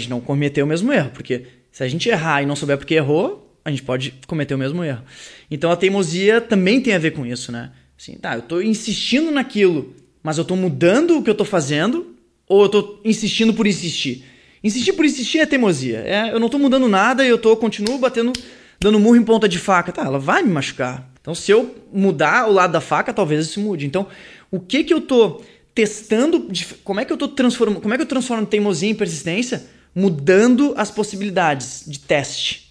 gente não cometer o mesmo erro, porque se a gente errar e não souber porque errou, a gente pode cometer o mesmo erro. Então a teimosia também tem a ver com isso, né? Assim, tá, eu tô insistindo naquilo, mas eu tô mudando o que eu tô fazendo, ou eu tô insistindo por insistir? Insistir por insistir é teimosia. É, eu não tô mudando nada e eu tô continuo batendo, dando murro em ponta de faca. Tá, ela vai me machucar. Então, se eu mudar o lado da faca, talvez isso mude. Então, o que que eu tô testando, como é que eu tô transformando, como é que eu transformo teimosia em persistência? Mudando as possibilidades de teste.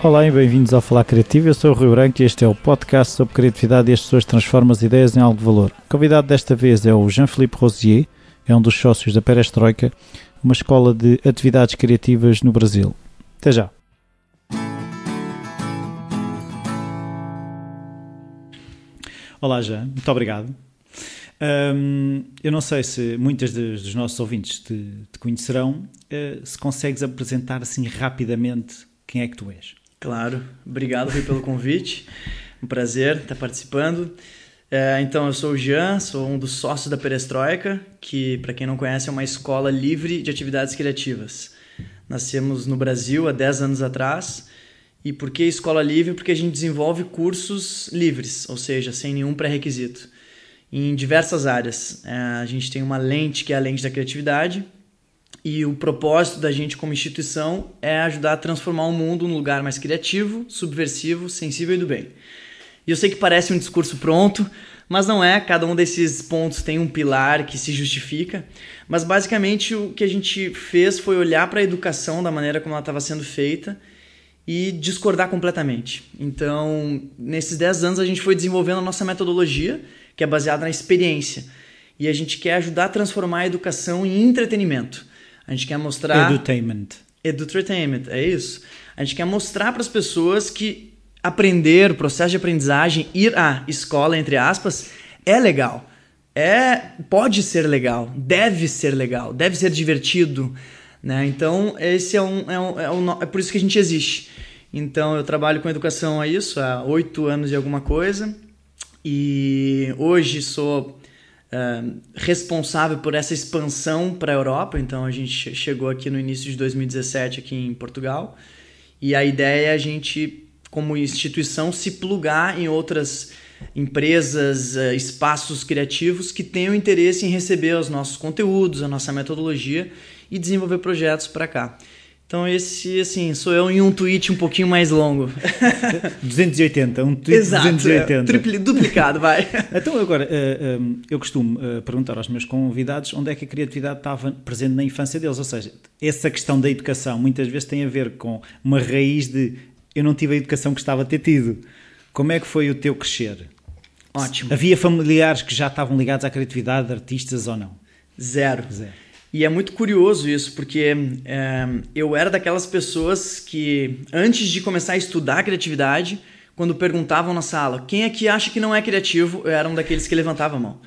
Olá e bem-vindos ao Falar Criativo. Eu sou o Rui Branco e este é o podcast sobre criatividade e as pessoas transformam as ideias em algo de valor. O convidado desta vez é o Jean-Philippe Rosier, é um dos sócios da Perestroika, uma escola de atividades criativas no Brasil. Até já! Olá, Jean, muito obrigado. Um, eu não sei se muitas dos nossos ouvintes te, te conhecerão, uh, se consegues apresentar assim rapidamente quem é que tu és. Claro, obrigado Rui, pelo convite. Um prazer estar participando. É, então, eu sou o Jean, sou um dos sócios da Perestroika, que, para quem não conhece, é uma escola livre de atividades criativas. Nascemos no Brasil há 10 anos atrás. E por que escola livre? Porque a gente desenvolve cursos livres, ou seja, sem nenhum pré-requisito, em diversas áreas. É, a gente tem uma lente que é a lente da criatividade, e o propósito da gente como instituição é ajudar a transformar o mundo num lugar mais criativo, subversivo, sensível e do bem. E eu sei que parece um discurso pronto, mas não é. Cada um desses pontos tem um pilar que se justifica. Mas basicamente o que a gente fez foi olhar para a educação da maneira como ela estava sendo feita e discordar completamente. Então, nesses 10 anos, a gente foi desenvolvendo a nossa metodologia, que é baseada na experiência. E a gente quer ajudar a transformar a educação em entretenimento. A gente quer mostrar. Edutainment. Edutainment, é isso. A gente quer mostrar para as pessoas que aprender, o processo de aprendizagem, ir à escola, entre aspas, é legal. É, pode ser legal, deve ser legal, deve ser divertido. Né? Então, esse é, um, é, um, é, um, é por isso que a gente existe. Então, eu trabalho com educação a isso há oito anos e alguma coisa. E hoje sou responsável por essa expansão para a Europa. Então a gente chegou aqui no início de 2017 aqui em Portugal e a ideia é a gente, como instituição, se plugar em outras empresas, uh, espaços criativos que tenham interesse em receber os nossos conteúdos, a nossa metodologia e desenvolver projetos para cá. Então esse, assim, sou eu em um tweet um pouquinho mais longo. 280, um tweet Exato, 280. É, tripli, duplicado, vai. então agora, uh, um, eu costumo uh, perguntar aos meus convidados onde é que a criatividade estava presente na infância deles, ou seja, essa questão da educação muitas vezes tem a ver com uma raiz de eu não tive a educação que estava a ter tido. Como é que foi o teu crescer? Ótimo. Havia familiares que já estavam ligados à criatividade, artistas ou não? Zero. Zero. E é muito curioso isso, porque é, eu era daquelas pessoas que, antes de começar a estudar criatividade, quando perguntavam na sala quem é que acha que não é criativo, eu era um daqueles que levantava a mão.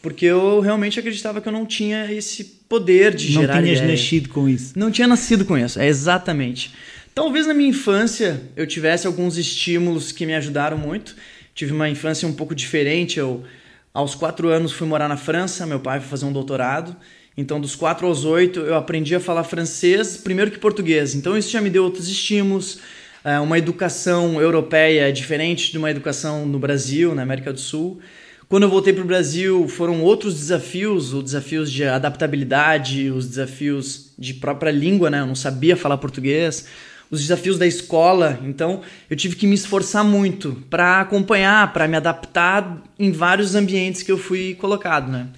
Porque eu realmente acreditava que eu não tinha esse poder de não gerar Não tinhas ideia. nascido com isso. Não tinha nascido com isso, é exatamente. Talvez na minha infância eu tivesse alguns estímulos que me ajudaram muito. Tive uma infância um pouco diferente. Eu, aos quatro anos, fui morar na França. Meu pai foi fazer um doutorado. Então, dos 4 aos 8, eu aprendi a falar francês primeiro que português. Então, isso já me deu outros estímulos. É, uma educação europeia é diferente de uma educação no Brasil, na América do Sul. Quando eu voltei para o Brasil, foram outros desafios, os desafios de adaptabilidade, os desafios de própria língua, né? Eu não sabia falar português, os desafios da escola. Então, eu tive que me esforçar muito para acompanhar, para me adaptar em vários ambientes que eu fui colocado, né?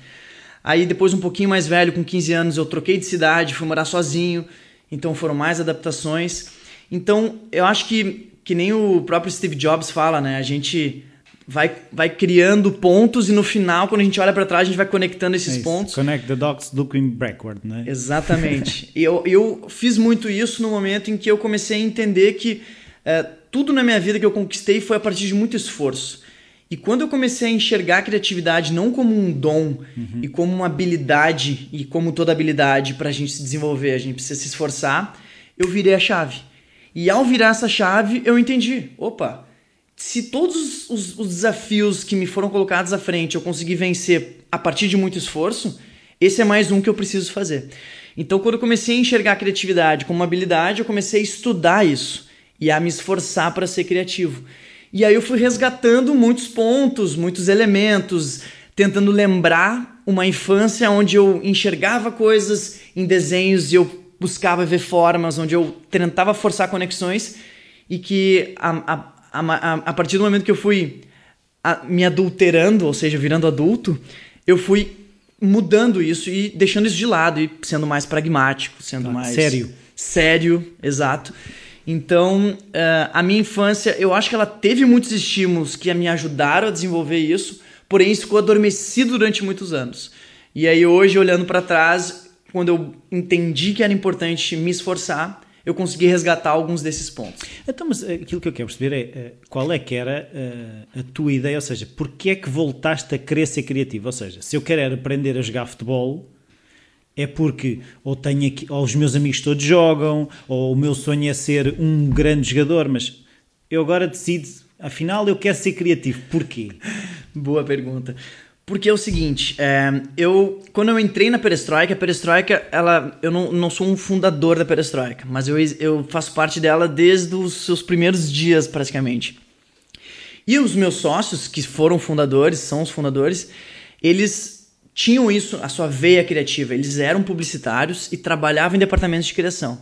Aí depois um pouquinho mais velho, com 15 anos, eu troquei de cidade, fui morar sozinho, então foram mais adaptações. Então, eu acho que que nem o próprio Steve Jobs fala, né? A gente vai, vai criando pontos e no final, quando a gente olha para trás, a gente vai conectando esses é pontos. Connect the dots looking backward, né? Exatamente. e eu, eu fiz muito isso no momento em que eu comecei a entender que é, tudo na minha vida que eu conquistei foi a partir de muito esforço. E quando eu comecei a enxergar a criatividade não como um dom uhum. e como uma habilidade, e como toda habilidade para a gente se desenvolver, a gente precisa se esforçar, eu virei a chave. E ao virar essa chave, eu entendi: opa, se todos os, os, desafios que me foram colocados à frente eu conseguir vencer a partir de muito esforço, esse é mais um que eu preciso fazer. Então, quando eu comecei a enxergar a criatividade como uma habilidade, eu comecei a estudar isso e a me esforçar para ser criativo. E aí eu fui resgatando muitos pontos, muitos elementos, tentando lembrar uma infância onde eu enxergava coisas em desenhos e eu buscava ver formas, onde eu tentava forçar conexões e que a, a, a, a partir do momento que eu fui me adulterando, ou seja, virando adulto, eu fui mudando isso e deixando isso de lado e sendo mais pragmático, sendo mais sério. Sério, exato. Então, uh, a minha infância, eu acho que ela teve muitos estímulos que me ajudaram a desenvolver isso, porém isso ficou adormecido durante muitos anos. E aí hoje, olhando para trás, quando eu entendi que era importante me esforçar, eu consegui resgatar alguns desses pontos. Então, mas eh, aquilo que eu quero perceber é eh, qual é que era a, tua ideia, ou seja, porquê é que voltaste a querer ser criativo? Ou seja, se eu quero aprender a jogar futebol, é porque ou tenho aqui, ou os meus amigos todos jogam, ou o meu sonho é ser um grande jogador, mas eu agora decido, afinal eu quero ser criativo. Porquê? Boa pergunta. Porque é o seguinte, é, eu quando eu entrei na Perestroika, a Perestroika, ela, eu não, não sou um fundador da Perestroika, mas eu, eu faço parte dela desde os seus primeiros dias, praticamente. E os meus sócios, que foram fundadores, são os fundadores, eles tinham isso, a sua veia criativa. Eles eram publicitários e trabalhavam em departamentos de criação.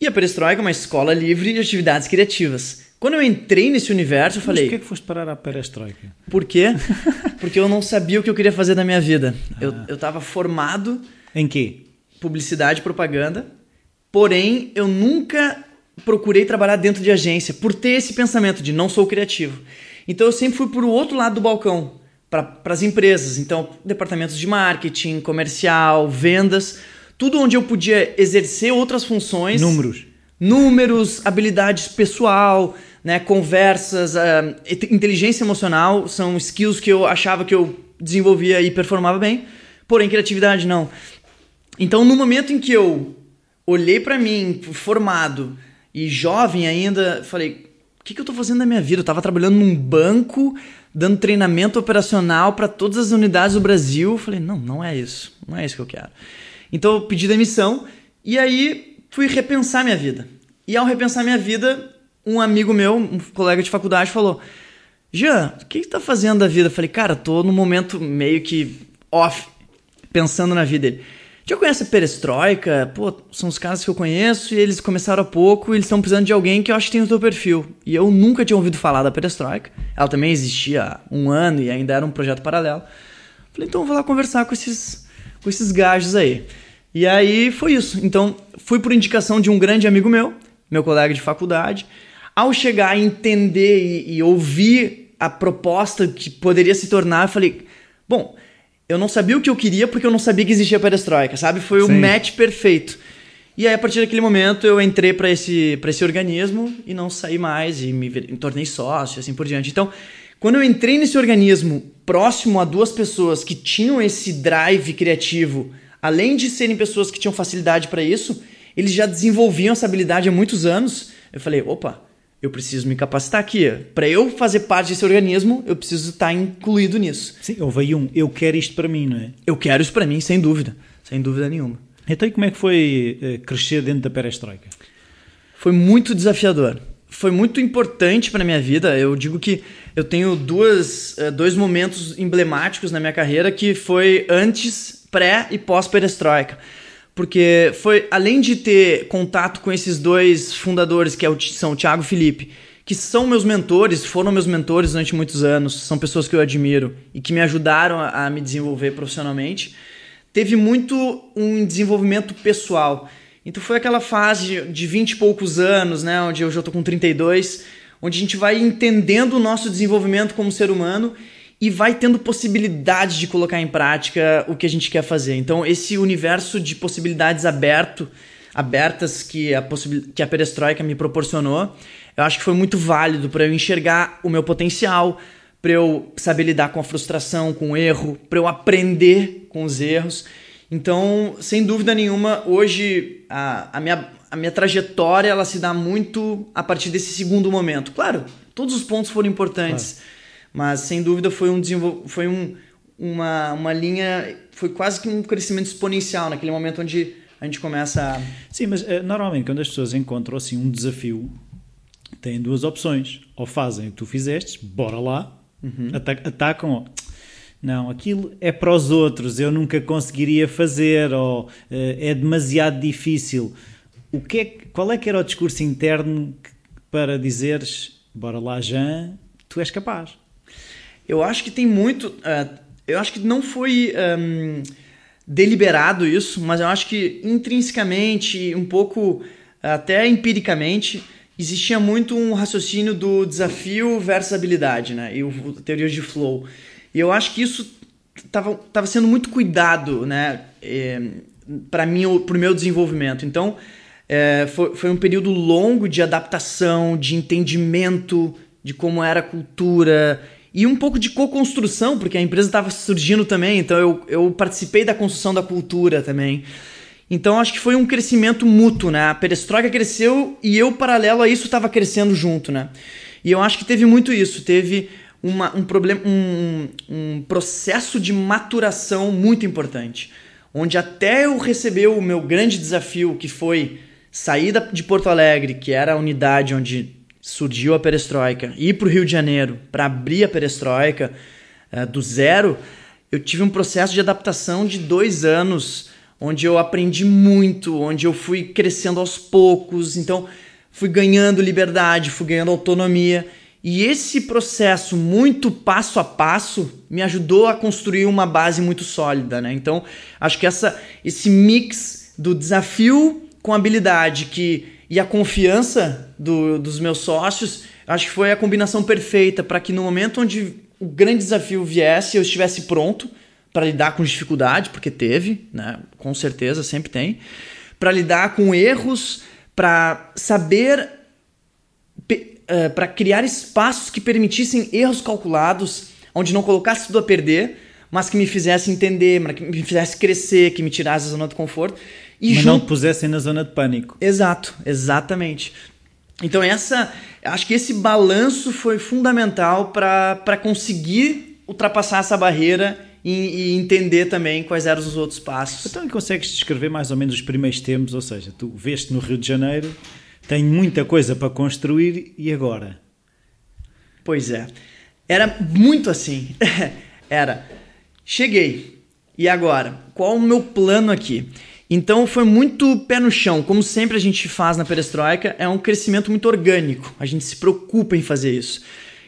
E a Perestroika é uma escola livre de atividades criativas. Quando eu entrei nesse universo, eu falei. Mas por que, que foste parar a Perestroika? Por quê? Porque eu não sabia o que eu queria fazer da minha vida. Ah. Eu, eu tava formado. Em quê? Publicidade e propaganda. Porém, eu nunca procurei trabalhar dentro de agência por ter esse pensamento de não sou criativo. Então eu sempre fui para o outro lado do balcão para as empresas. Então, departamentos de marketing, comercial, vendas, tudo onde eu podia exercer outras funções. Números. Números, habilidades pessoal, né, conversas, uh, inteligência emocional são skills que eu achava que eu desenvolvia e performava bem, porém criatividade não. Então, no momento em que eu olhei para mim, formado e jovem ainda, falei: o que, que eu estou fazendo na minha vida? Eu estava trabalhando num banco, dando treinamento operacional para todas as unidades do Brasil. Eu falei, não, não é isso. Não é isso que eu quero. Então eu pedi demissão e aí fui repensar minha vida. E ao repensar minha vida, um amigo meu, um colega de faculdade, falou: Jean, o que você tá fazendo da vida? Eu falei, cara, tô num momento meio que off, pensando na vida dele. Já conhece a Perestroika? Pô, são os caras que eu conheço e eles começaram há pouco e eles estão precisando de alguém que eu acho que tem o teu perfil. E eu nunca tinha ouvido falar da Perestroika. Ela também existia há um ano e ainda era um projeto paralelo. Falei, então vou lá conversar com esses, com esses gajos aí. E aí foi isso. Então fui por indicação de um grande amigo meu, meu colega de faculdade. Ao chegar a entender e, e ouvir a proposta que poderia se tornar, eu falei, bom eu não sabia o que eu queria porque eu não sabia que existia perestroika, sabe? Foi o match perfeito. E aí, a partir daquele momento, eu entrei para esse, pra esse organismo e não saí mais e me, me tornei sócio e assim por diante. Então, quando eu entrei nesse organismo próximo a duas pessoas que tinham esse drive criativo, além de serem pessoas que tinham facilidade para isso, eles já desenvolviam essa habilidade há muitos anos. Eu falei, opa, eu preciso me capacitar aqui. Para eu fazer parte desse organismo, eu preciso estar incluído nisso. Sim, houve aí um eu quero isto para mim, não é? Eu quero isso para mim, sem dúvida. Sem dúvida nenhuma. Então, e como é que foi eh, crescer dentro da perestroika? Foi muito desafiador. Foi muito importante para minha vida. Eu digo que eu tenho duas, eh, dois momentos emblemáticos na minha carreira que foi antes, pré e pós perestroika porque foi além de ter contato com esses dois fundadores que é são o Thiago e Felipe, que são meus mentores, foram meus mentores durante muitos anos, são pessoas que eu admiro e que me ajudaram a, a me desenvolver profissionalmente. Teve muito um desenvolvimento pessoal. Então foi aquela fase de 20 e poucos anos, né, onde eu já estou com 32, onde a gente vai entendendo o nosso desenvolvimento como ser humano e vai tendo possibilidade de colocar em prática o que a gente quer fazer. Então, esse universo de possibilidades aberto, abertas que a, que a perestroika me proporcionou, eu acho que foi muito válido para eu enxergar o meu potencial, para eu saber lidar com a frustração, com o erro, para eu aprender com os erros. Então, sem dúvida nenhuma, hoje a, a, minha, a minha trajetória ela se dá muito a partir desse segundo momento. Claro, todos os pontos foram importantes, claro. Mas sem dúvida foi um foi um, uma, uma linha, foi quase que um crescimento exponencial naquele momento onde a gente começa a... Sim, mas uh, normalmente quando as pessoas encontram assim um desafio, têm duas opções. Ou fazem o que tu fizeste, bora lá, uhum. atacam, não, aquilo é para os outros, eu nunca conseguiria fazer, ou uh, é demasiado difícil. O que é, qual é que era o discurso interno para dizeres, bora lá, Jean, tu és capaz? Eu acho que tem muito. Uh, eu acho que não foi um, deliberado isso, mas eu acho que intrinsecamente, um pouco até empiricamente, existia muito um raciocínio do desafio versus habilidade, né? E o, teoria de flow. E eu acho que isso estava tava sendo muito cuidado, né? É, para mim, para o meu desenvolvimento. Então, é, foi, foi um período longo de adaptação, de entendimento de como era a cultura e um pouco de co-construção, porque a empresa estava surgindo também, então eu, eu participei da construção da cultura também. Então acho que foi um crescimento mútuo, né? A perestroika cresceu e eu, paralelo a isso, estava crescendo junto, né? E eu acho que teve muito isso, teve uma, um problema, um, um processo de maturação muito importante, onde até eu receber o meu grande desafio, que foi sair de Porto Alegre, que era a unidade onde surgiu a perestroika, ir para o Rio de Janeiro para abrir a perestroika uh, do zero, eu tive um processo de adaptação de dois anos, onde eu aprendi muito, onde eu fui crescendo aos poucos, então fui ganhando liberdade, fui ganhando autonomia. E esse processo muito passo a passo me ajudou a construir uma base muito sólida, né? Então, acho que essa, esse mix do desafio com habilidade que, e a confiança do, dos meus sócios, acho que foi a combinação perfeita para que no momento onde o grande desafio viesse, eu estivesse pronto para lidar com dificuldade, porque teve, né? Com certeza, sempre tem. Para lidar com erros, para saber para criar espaços que permitissem erros calculados, onde não colocasse tudo a perder, mas que me fizesse entender, que me fizesse crescer, que me tirasse da zona de conforto. E mas não pusessem na zona de pânico. Exato, exatamente. Então essa, acho que esse balanço foi fundamental para conseguir ultrapassar essa barreira e, e, entender também quais eram os outros passos. Então consegues descrever mais ou menos os primeiros tempos, ou seja, tu veste no Rio de Janeiro, tenho muita coisa para construir e agora? Pois é. Era muito assim. Era. Cheguei. E agora? Qual o meu plano aqui? Então foi muito pé no chão, como sempre a gente faz na perestroika, é um crescimento muito orgânico. A gente se preocupa em fazer isso.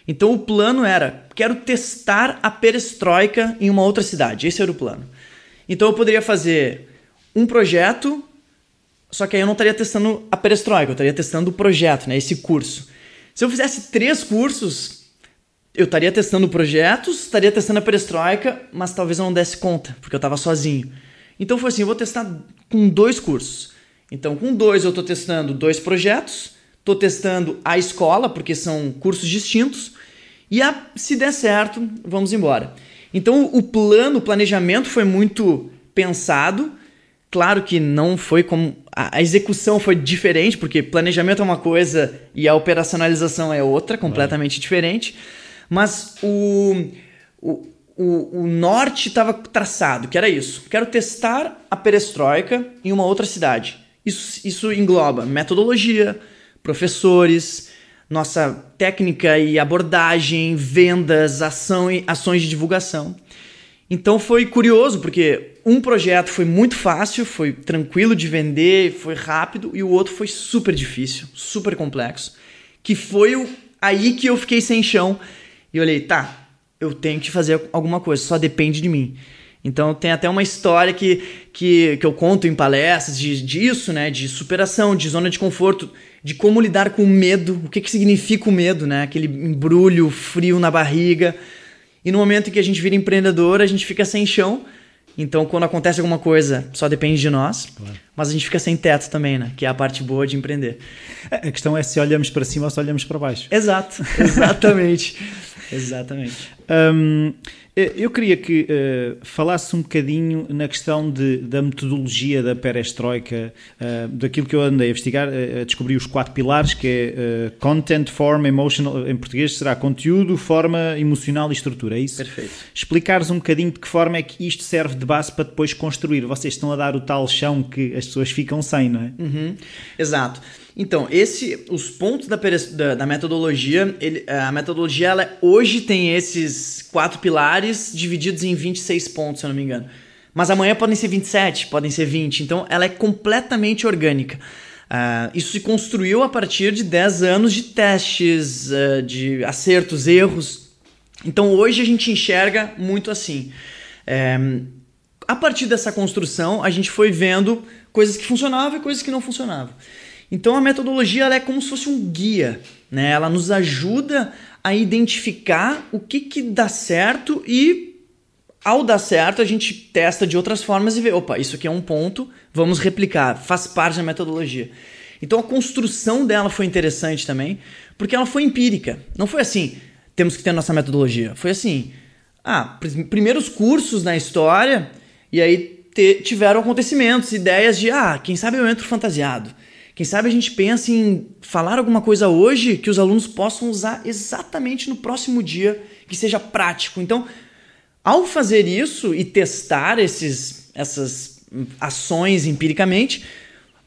Então o plano era, quero testar a perestroika em uma outra cidade. Esse era o plano. Então eu poderia fazer um projeto só que aí eu não estaria testando a perestroika, eu estaria testando o projeto, né? Esse curso. Se eu fizesse três cursos, eu estaria testando projetos, estaria testando a perestroika, mas talvez eu não desse conta, porque eu estava sozinho. Então foi assim, eu vou testar com dois cursos. Então com dois eu estou testando dois projetos, estou testando a escola, porque são cursos distintos, e a, se der certo, vamos embora. Então o plano, o planejamento foi muito pensado, Claro que não foi como. A execução foi diferente, porque planejamento é uma coisa e a operacionalização é outra, completamente diferente. Mas o, o, o, o norte estava traçado, que era isso. Quero testar a perestroika em uma outra cidade. Isso, isso engloba metodologia, professores, nossa técnica e abordagem, vendas, ação e ações de divulgação. Então foi curioso, porque um projeto foi muito fácil, foi tranquilo de vender, foi rápido, e o outro foi super difícil, super complexo. Que foi o, aí que eu fiquei sem chão e olhei, tá, eu tenho que fazer alguma coisa, só depende de mim. Então tem até uma história que, que, que eu conto em palestras de, disso, né? De superação, de zona de conforto, de como lidar com o medo, o que, que significa o medo, né? Aquele embrulho frio na barriga. E no momento em que a gente vira empreendedor, a gente fica sem chão. Então, quando acontece alguma coisa, só depende de nós. Claro. Mas a gente fica sem teto também, né? Que é a parte boa de empreender. A questão é se olhamos para cima ou se olhamos para baixo. Exato, exatamente. exatamente. Um, eu queria que uh, falasse um bocadinho na questão de, da metodologia da perestroika, uh, daquilo que eu andei a investigar, uh, a descobrir os quatro pilares, que é content, form, emotional, em português será conteúdo, forma, emocional e estrutura, é isso? Perfeito. Explicares um bocadinho de que forma é que isto serve de base para depois construir. Vocês estão a dar o tal chão que as pessoas ficam sem, não é? Uhum. Exato. Então, esse, os pontos da, da, da metodologia, ele, a metodologia ela hoje tem esses quatro pilares divididos em 26 pontos, se eu não me engano. Mas amanhã podem ser 27, podem ser 20. Então, ela é completamente orgânica. Uh, isso se construiu a partir de 10 anos de testes, uh, de acertos, erros. Então, hoje a gente enxerga muito assim. É, a partir dessa construção, a gente foi vendo coisas que funcionavam e coisas que não funcionavam. Então a metodologia é como se fosse um guia, né? Ela nos ajuda a identificar o que, que dá certo e ao dar certo a gente testa de outras formas e vê, opa, isso aqui é um ponto, vamos replicar, faz parte da metodologia. Então a construção dela foi interessante também, porque ela foi empírica. Não foi assim, temos que ter nossa metodologia. Foi assim, ah, primeiros cursos na história e aí tiveram acontecimentos, ideias de, ah, quem sabe eu entro fantasiado. Quem sabe a gente pensa em falar alguma coisa hoje que os alunos possam usar exatamente no próximo dia, que seja prático. Então, ao fazer isso e testar esses, essas ações empiricamente,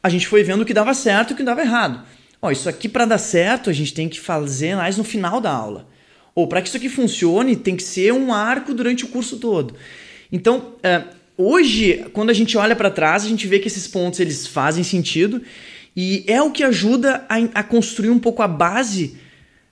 a gente foi vendo o que dava certo e o que dava errado. Ó, isso aqui para dar certo a gente tem que fazer mais no final da aula. Ou para que isso aqui funcione, tem que ser um arco durante o curso todo. Então, é, hoje, quando a gente olha para trás, a gente vê que esses pontos eles fazem sentido e é o que ajuda a, a construir um pouco a base,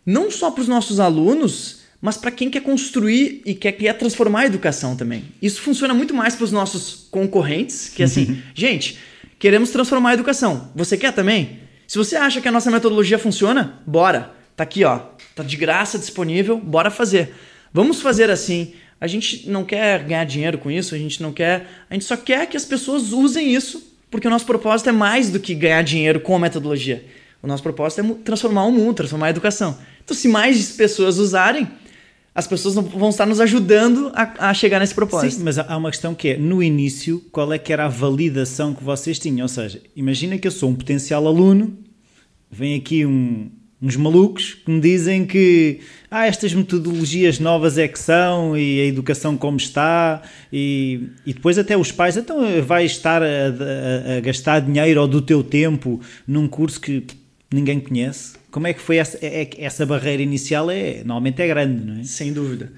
não só para os nossos alunos, mas para quem quer construir e quer, quer transformar a educação também. Isso funciona muito mais para os nossos concorrentes, que é assim, gente, queremos transformar a educação. Você quer também? Se você acha que a nossa metodologia funciona, bora. Tá aqui, ó. Tá de graça disponível, bora fazer. Vamos fazer assim. A gente não quer ganhar dinheiro com isso, a gente não quer, a gente só quer que as pessoas usem isso porque o nosso propósito é mais do que ganhar dinheiro com a metodologia. O nosso propósito é transformar o mundo, transformar a educação. Então, se mais pessoas usarem, as pessoas vão estar nos ajudando a, a, chegar nesse propósito. Sim, mas há uma questão que é, no início, qual é que era a validação que vocês tinham? Ou seja, imagina que eu sou um potencial aluno, vem aqui um, uns malucos que me dizem que ah, estas metodologias novas é que são e a educação como está e, e depois até os pais então eh, vai estar a, a, a, gastar dinheiro ou do teu tempo num curso que ninguém conhece? Como é que foi essa, é, é essa barreira inicial é normalmente é grande não é? sem dúvida.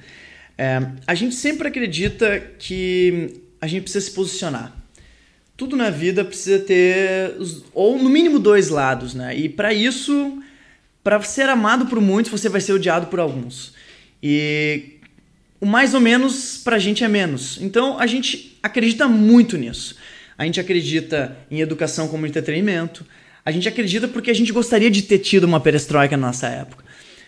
É, a gente sempre acredita que a gente precisa se posicionar. Tudo na vida precisa ter ou no mínimo dois lados né? E para isso para ser amado por muitos, você vai ser odiado por alguns. E o mais ou menos pra gente é menos. Então a gente acredita muito nisso. A gente acredita em educação como entretenimento. A gente acredita porque a gente gostaria de ter tido uma perestroika na nossa época.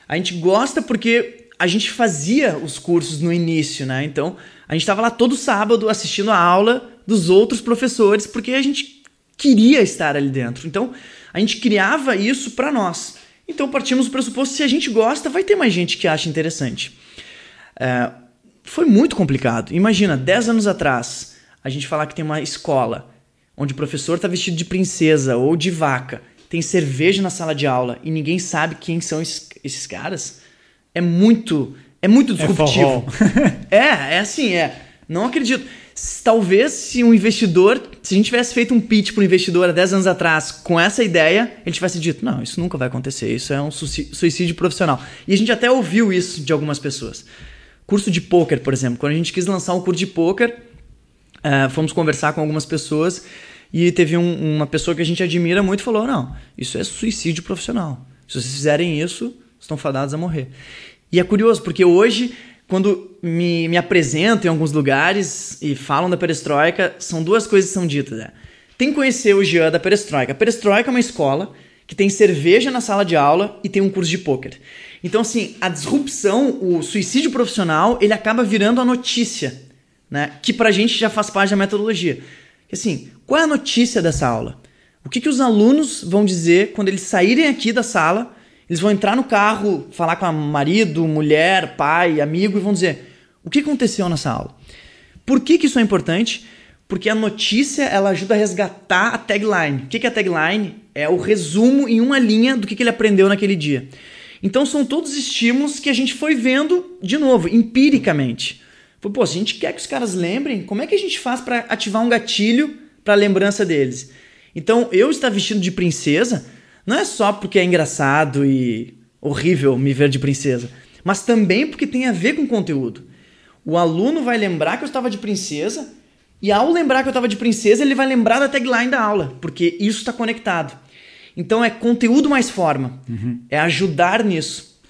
A gente gosta porque a gente fazia os cursos no início, né? Então a gente estava lá todo sábado assistindo a aula dos outros professores porque a gente queria estar ali dentro. Então a gente criava isso para nós. Então partimos do pressuposto que se a gente gosta, vai ter mais gente que acha interessante. É, foi muito complicado. Imagina, 10 anos atrás, a gente falar que tem uma escola onde o professor está vestido de princesa ou de vaca, tem cerveja na sala de aula e ninguém sabe quem são esses, esses caras, é muito, é muito é disruptivo. É, é, é assim, é. Não acredito talvez se um investidor, se a gente tivesse feito um pitch para um investidor há 10 anos atrás com essa ideia, ele tivesse dito: não, isso nunca vai acontecer, isso é um suicídio profissional. E a gente até ouviu isso de algumas pessoas. Curso de poker, por exemplo, quando a gente quis lançar um curso de poker, uh, fomos conversar com algumas pessoas e teve um, uma pessoa que a gente admira muito falou: não, isso é suicídio profissional. Se vocês fizerem isso, estão fadados a morrer. E é curioso, porque hoje quando me, me apresentam em alguns lugares e falam da perestroika, são duas coisas que são ditas. Né? Tem que conhecer o Jean da perestroika. A perestroika é uma escola que tem cerveja na sala de aula e tem um curso de pôquer. Então, assim, a disrupção, o suicídio profissional, ele acaba virando a notícia, né? Que pra gente já faz parte da metodologia. Assim, qual é a notícia dessa aula? O que, que os alunos vão dizer quando eles saírem aqui da sala eles vão entrar no carro, falar com a marido, mulher, pai, amigo e vão dizer: O que aconteceu nessa aula? Por que, que isso é importante? Porque a notícia ela ajuda a resgatar a tagline. O que, que é a tagline? É o resumo em uma linha do que, que ele aprendeu naquele dia. Então são todos estímulos que a gente foi vendo de novo, empiricamente. Pô, se a gente quer que os caras lembrem, como é que a gente faz para ativar um gatilho para a lembrança deles? Então, eu estar vestido de princesa não é só porque é engraçado e horrível me ver de princesa, mas também porque tem a ver com conteúdo. O aluno vai lembrar que eu estava de princesa e ao lembrar que eu estava de princesa, ele vai lembrar da tagline da aula, porque isso está conectado. Então é conteúdo mais forma, uhum. é ajudar nisso.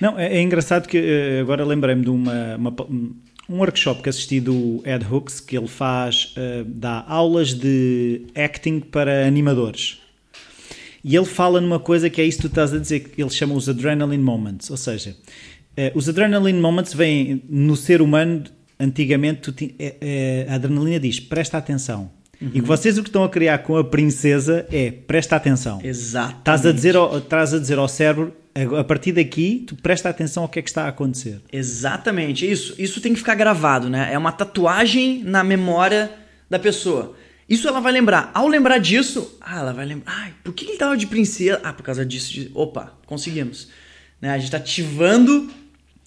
Não, é, é engraçado que eh, agora lembrei-me de uma, uma, um workshop que assisti do Ed Hooks, que ele faz, uh, dá aulas de acting para animadores. E ele fala numa coisa que é isso que tu estás a dizer, que ele chama os adrenaline moments, ou seja, uh, os adrenaline moments vêm no ser humano, antigamente tu, uh, a adrenalina diz, presta atenção, Uhum. E que vocês o que estão a criar com a princesa é presta atenção. Exato. Estás a dizer ao, estás a dizer ao cérebro a partir daqui, tu presta atenção ao que é que está a acontecer. Exatamente, isso. Isso tem que ficar gravado, né? É uma tatuagem na memória da pessoa. Isso ela vai lembrar. Ao lembrar disso, ah, ela vai lembrar. Ai, por que ele estava de princesa? Ah, por causa disso. Opa, conseguimos. Né? A gente está ativando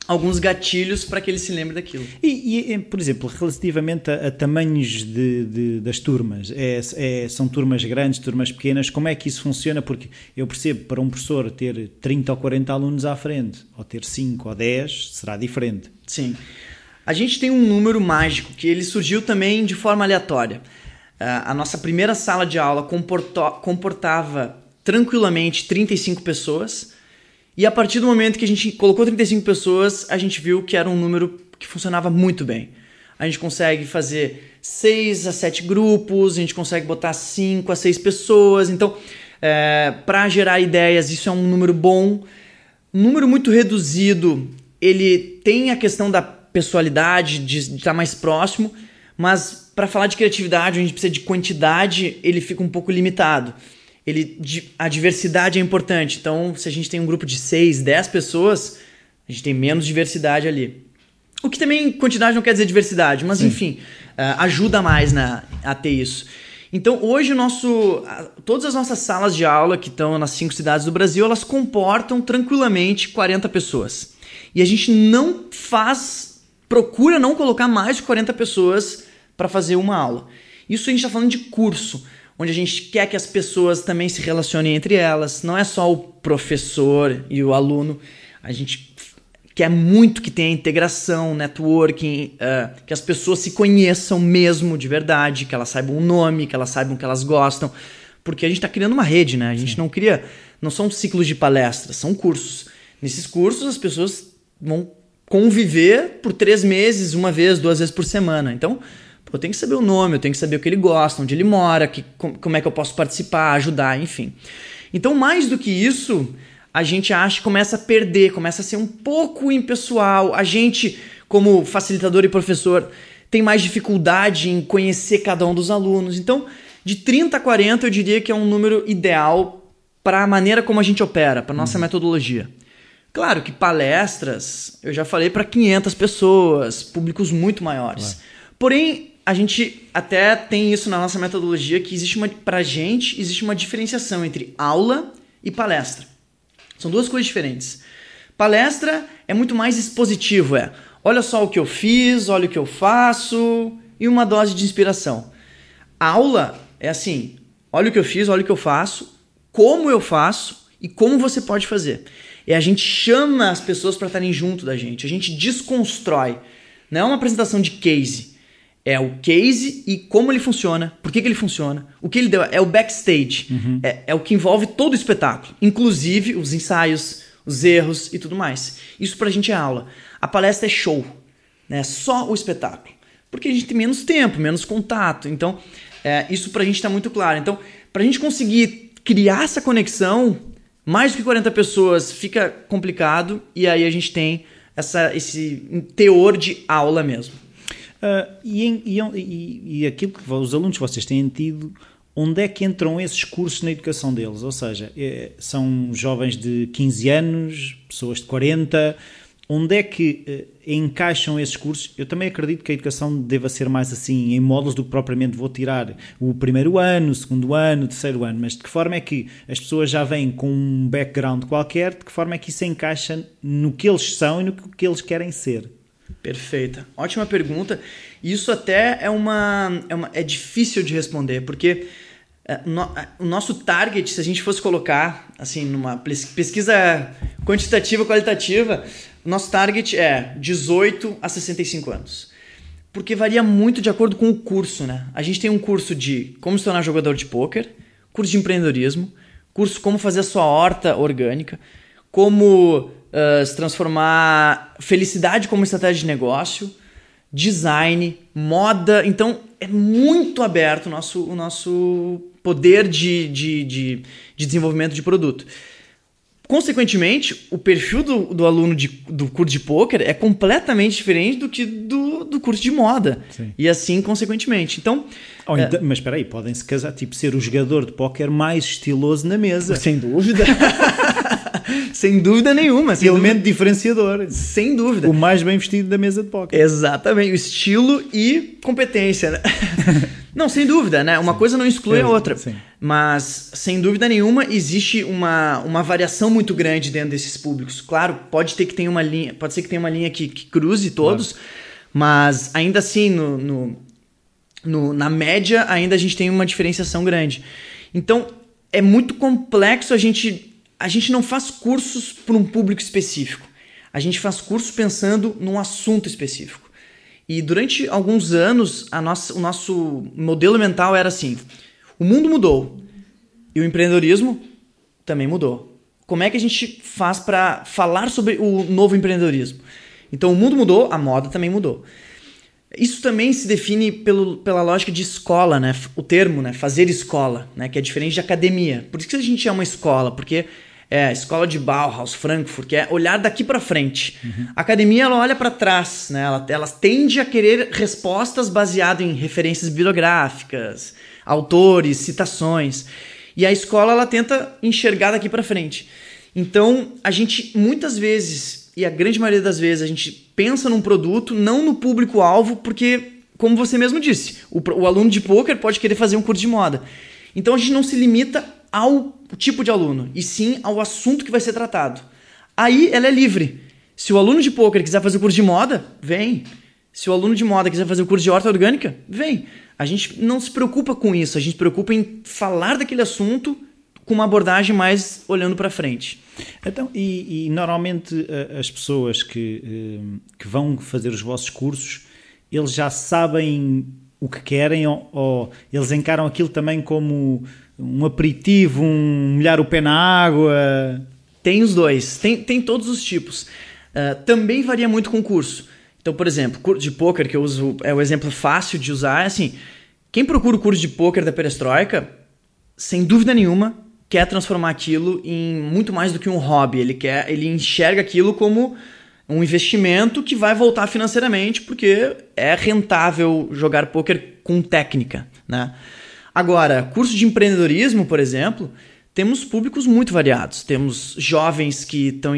alguns gatilhos para que ele se lembre daquilo. E, e por exemplo, relativamente a, a tamanhos de, de, das turmas, é, é, são turmas grandes, turmas pequenas, como é que isso funciona? Porque eu percebo, para um professor ter 30 ou 40 alunos à frente, ou ter 5 ou 10, será diferente. Sim. A gente tem um número mágico que ele surgiu também de forma aleatória. Uh, a nossa primeira sala de aula comportava tranquilamente 35 pessoas e a partir do momento que a gente colocou 35 pessoas, a gente viu que era um número que funcionava muito bem. A gente consegue fazer 6 a 7 grupos, a gente consegue botar 5 a 6 pessoas. Então, é, para gerar ideias, isso é um número bom. Um número muito reduzido, ele tem a questão da pessoalidade, de estar tá mais próximo, mas para falar de criatividade, a gente precisa de quantidade, ele fica um pouco limitado ele, a diversidade é importante. Então, se a gente tem um grupo de 6, 10 pessoas, a gente tem menos diversidade ali. O que também, quantidade não quer dizer diversidade, mas Sim. enfim, uh, ajuda mais na, a ter isso. Então, hoje, o nosso, todas as nossas salas de aula que estão nas cinco cidades do Brasil, elas comportam tranquilamente 40 pessoas. E a gente não faz, procura não colocar mais de 40 pessoas para fazer uma aula. Isso a gente está falando de curso onde a gente quer que as pessoas também se relacionem entre elas. Não é só o professor e o aluno. A gente quer muito que tenha integração, networking, uh, que as pessoas se conheçam mesmo de verdade, que elas saibam o nome, que elas saibam que elas gostam. Porque a gente está criando uma rede, né? A gente Sim. não cria. Não são ciclos de palestras, são cursos. Nesses cursos as pessoas vão conviver por três meses, uma vez, duas vezes por semana. Então, eu tenho que saber o nome, eu tenho que saber o que ele gosta, onde ele mora, que, como é que eu posso participar, ajudar, enfim. Então, mais do que isso, a gente acha que começa a perder, começa a ser um pouco impessoal. A gente, como facilitador e professor, tem mais dificuldade em conhecer cada um dos alunos. Então, de 30 a 40, eu diria que é um número ideal para a maneira como a gente opera, para nossa uhum. metodologia. Claro que palestras, eu já falei para 500 pessoas, públicos muito maiores. Porém, a gente até tem isso na nossa metodologia que existe uma pra gente existe uma diferenciação entre aula e palestra. São duas coisas diferentes. Palestra é muito mais expositivo, é. Olha só o que eu fiz, olha o que eu faço e uma dose de inspiração. Aula é assim, olha o que eu fiz, olha o que eu faço, como eu faço e como você pode fazer. E a gente chama as pessoas para estarem junto da gente, a gente desconstrói. Não é uma apresentação de case é o case e como ele funciona, por que, que ele funciona, o que ele deu, é o backstage, uhum. é, é, o que envolve todo o espetáculo, inclusive os ensaios, os erros e tudo mais. Isso pra gente é aula. A palestra é show, né? só o espetáculo, porque a gente tem menos tempo, menos contato, então é, isso pra gente tá muito claro. Então, pra gente conseguir criar essa conexão, mais do que 40 pessoas fica complicado e aí a gente tem essa, esse teor de aula mesmo. Uh, e, e, e, aquilo que os alunos que vocês têm tido, onde é que entram esses cursos na educação deles? Ou seja, é, são jovens de 15 anos, pessoas de 40, onde é que uh, encaixam esses cursos? Eu também acredito que a educação deva ser mais assim, em módulos do que propriamente vou tirar o primeiro ano, o segundo ano, o terceiro ano, mas de que forma é que as pessoas já vêm com um background qualquer, de que forma é que isso encaixa no que eles são e no que eles querem ser? Perfeita. Ótima pergunta. Isso até é uma, é, uma, é difícil de responder, porque é, o nosso target, se a gente fosse colocar assim numa pesquisa quantitativa qualitativa, o nosso target é 18 a 65 anos. Porque varia muito de acordo com o curso, né? A gente tem um curso de como se tornar jogador de pôquer, curso de empreendedorismo, curso como fazer a sua horta orgânica, como uh, se transformar felicidade como estratégia de negócio, design, moda. Então é muito aberto o nosso, o nosso poder de, de, de, de desenvolvimento de produto. Consequentemente, o perfil do, do aluno de, do curso de poker é completamente diferente do que do, do curso de moda. Sim. E assim, consequentemente. Então. Oh, é... Mas espera aí, podem se casar, tipo, ser o jogador de póquer mais estiloso na mesa. Sem dúvida. sem dúvida nenhuma. Sem Elemento dúvida. diferenciador. Sem dúvida. O mais bem vestido da mesa de póquer. Exatamente. O estilo e competência. Né? não, sem dúvida, né? Uma sim. coisa não exclui a outra. Sim. Mas, sem dúvida nenhuma, existe uma, uma variação muito grande dentro desses públicos. Claro, pode ter que ter uma linha, pode ser que tenha uma linha que, que cruze todos, claro. mas ainda assim, no, no, no, na média, ainda a gente tem uma diferenciação grande. Então, é muito complexo a gente a gente não faz cursos para um público específico. A gente faz cursos pensando num assunto específico. E durante alguns anos, a nossa, o nosso modelo mental era assim: o mundo mudou e o empreendedorismo também mudou. Como é que a gente faz para falar sobre o novo empreendedorismo? Então, o mundo mudou, a moda também mudou. Isso também se define pelo, pela lógica de escola, né? O termo, né? Fazer escola, né? Que é diferente de academia. Por isso que a gente chama escola, porque é escola de Bauhaus, Frankfurt, que é olhar daqui para frente. Uhum. A academia ela olha para trás, né? Ela, ela tende a querer respostas baseadas em referências bibliográficas, autores, citações. E a escola ela tenta enxergar daqui para frente. Então, a gente muitas vezes, e a grande maioria das vezes, a gente pensa num produto, não no público-alvo, porque, como você mesmo disse, o, o aluno de poker pode querer fazer um curso de moda. Então, a gente não se limita ao tipo de aluno, e sim ao assunto que vai ser tratado. Aí ela é livre. Se o aluno de poker quiser fazer o curso de moda, vem. Se o aluno de moda quiser fazer o curso de horta orgânica, vem. A gente não se preocupa com isso, a gente se preocupa em falar daquele assunto com uma abordagem mais olhando para frente. Então, e, e, normalmente eh, as pessoas que, eh, que vão fazer os vossos cursos, eles já sabem o que querem ou, ou eles encaram aquilo também como um aperitivo, um molhar o pé na água? Tem os dois, tem, tem todos os tipos. Uh, também varia muito com o curso. Então, por exemplo, curso de poker que eu uso é o exemplo fácil de usar, é assim, quem procura o curso de poker da Perestroika, sem dúvida nenhuma, quer transformar aquilo em muito mais do que um hobby. Ele quer, ele enxerga aquilo como um investimento que vai voltar financeiramente, porque é rentável jogar poker com técnica, né? Agora, curso de empreendedorismo, por exemplo, temos públicos muito variados. Temos jovens que estão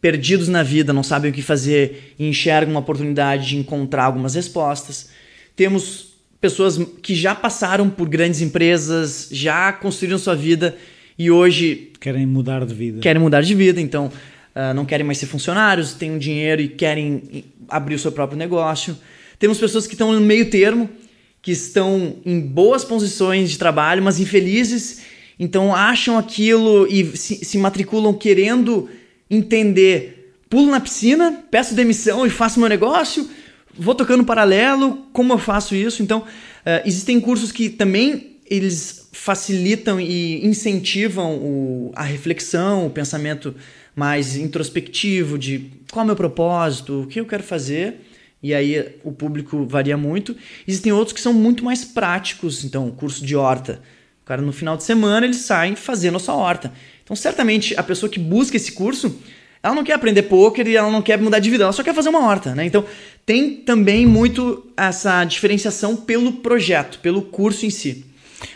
perdidos na vida, não sabem o que fazer e enxergam uma oportunidade de encontrar algumas respostas. Temos pessoas que já passaram por grandes empresas, já construíram sua vida e hoje querem mudar de vida. Querem mudar de vida, então uh, não querem mais ser funcionários, têm um dinheiro e querem abrir o seu próprio negócio. Temos pessoas que estão no meio termo, que estão em boas posições de trabalho, mas infelizes, então acham aquilo e se, se matriculam querendo entender. Pulo na piscina, peço demissão e faço meu negócio, vou tocando paralelo, como eu faço isso? Então, uh, existem cursos que também eles facilitam e incentivam o, a reflexão, o pensamento mais introspectivo de qual é o meu propósito, o que eu quero fazer e aí o público varia muito. Existem outros que são muito mais práticos, então, curso de horta. O cara no final de semana ele sai fazendo a sua horta. Então, certamente a pessoa que busca esse curso, ela não quer aprender poker e ela não quer mudar de vida, ela só quer fazer uma horta, né? Então, tem também muito essa diferenciação pelo projeto, pelo curso em si.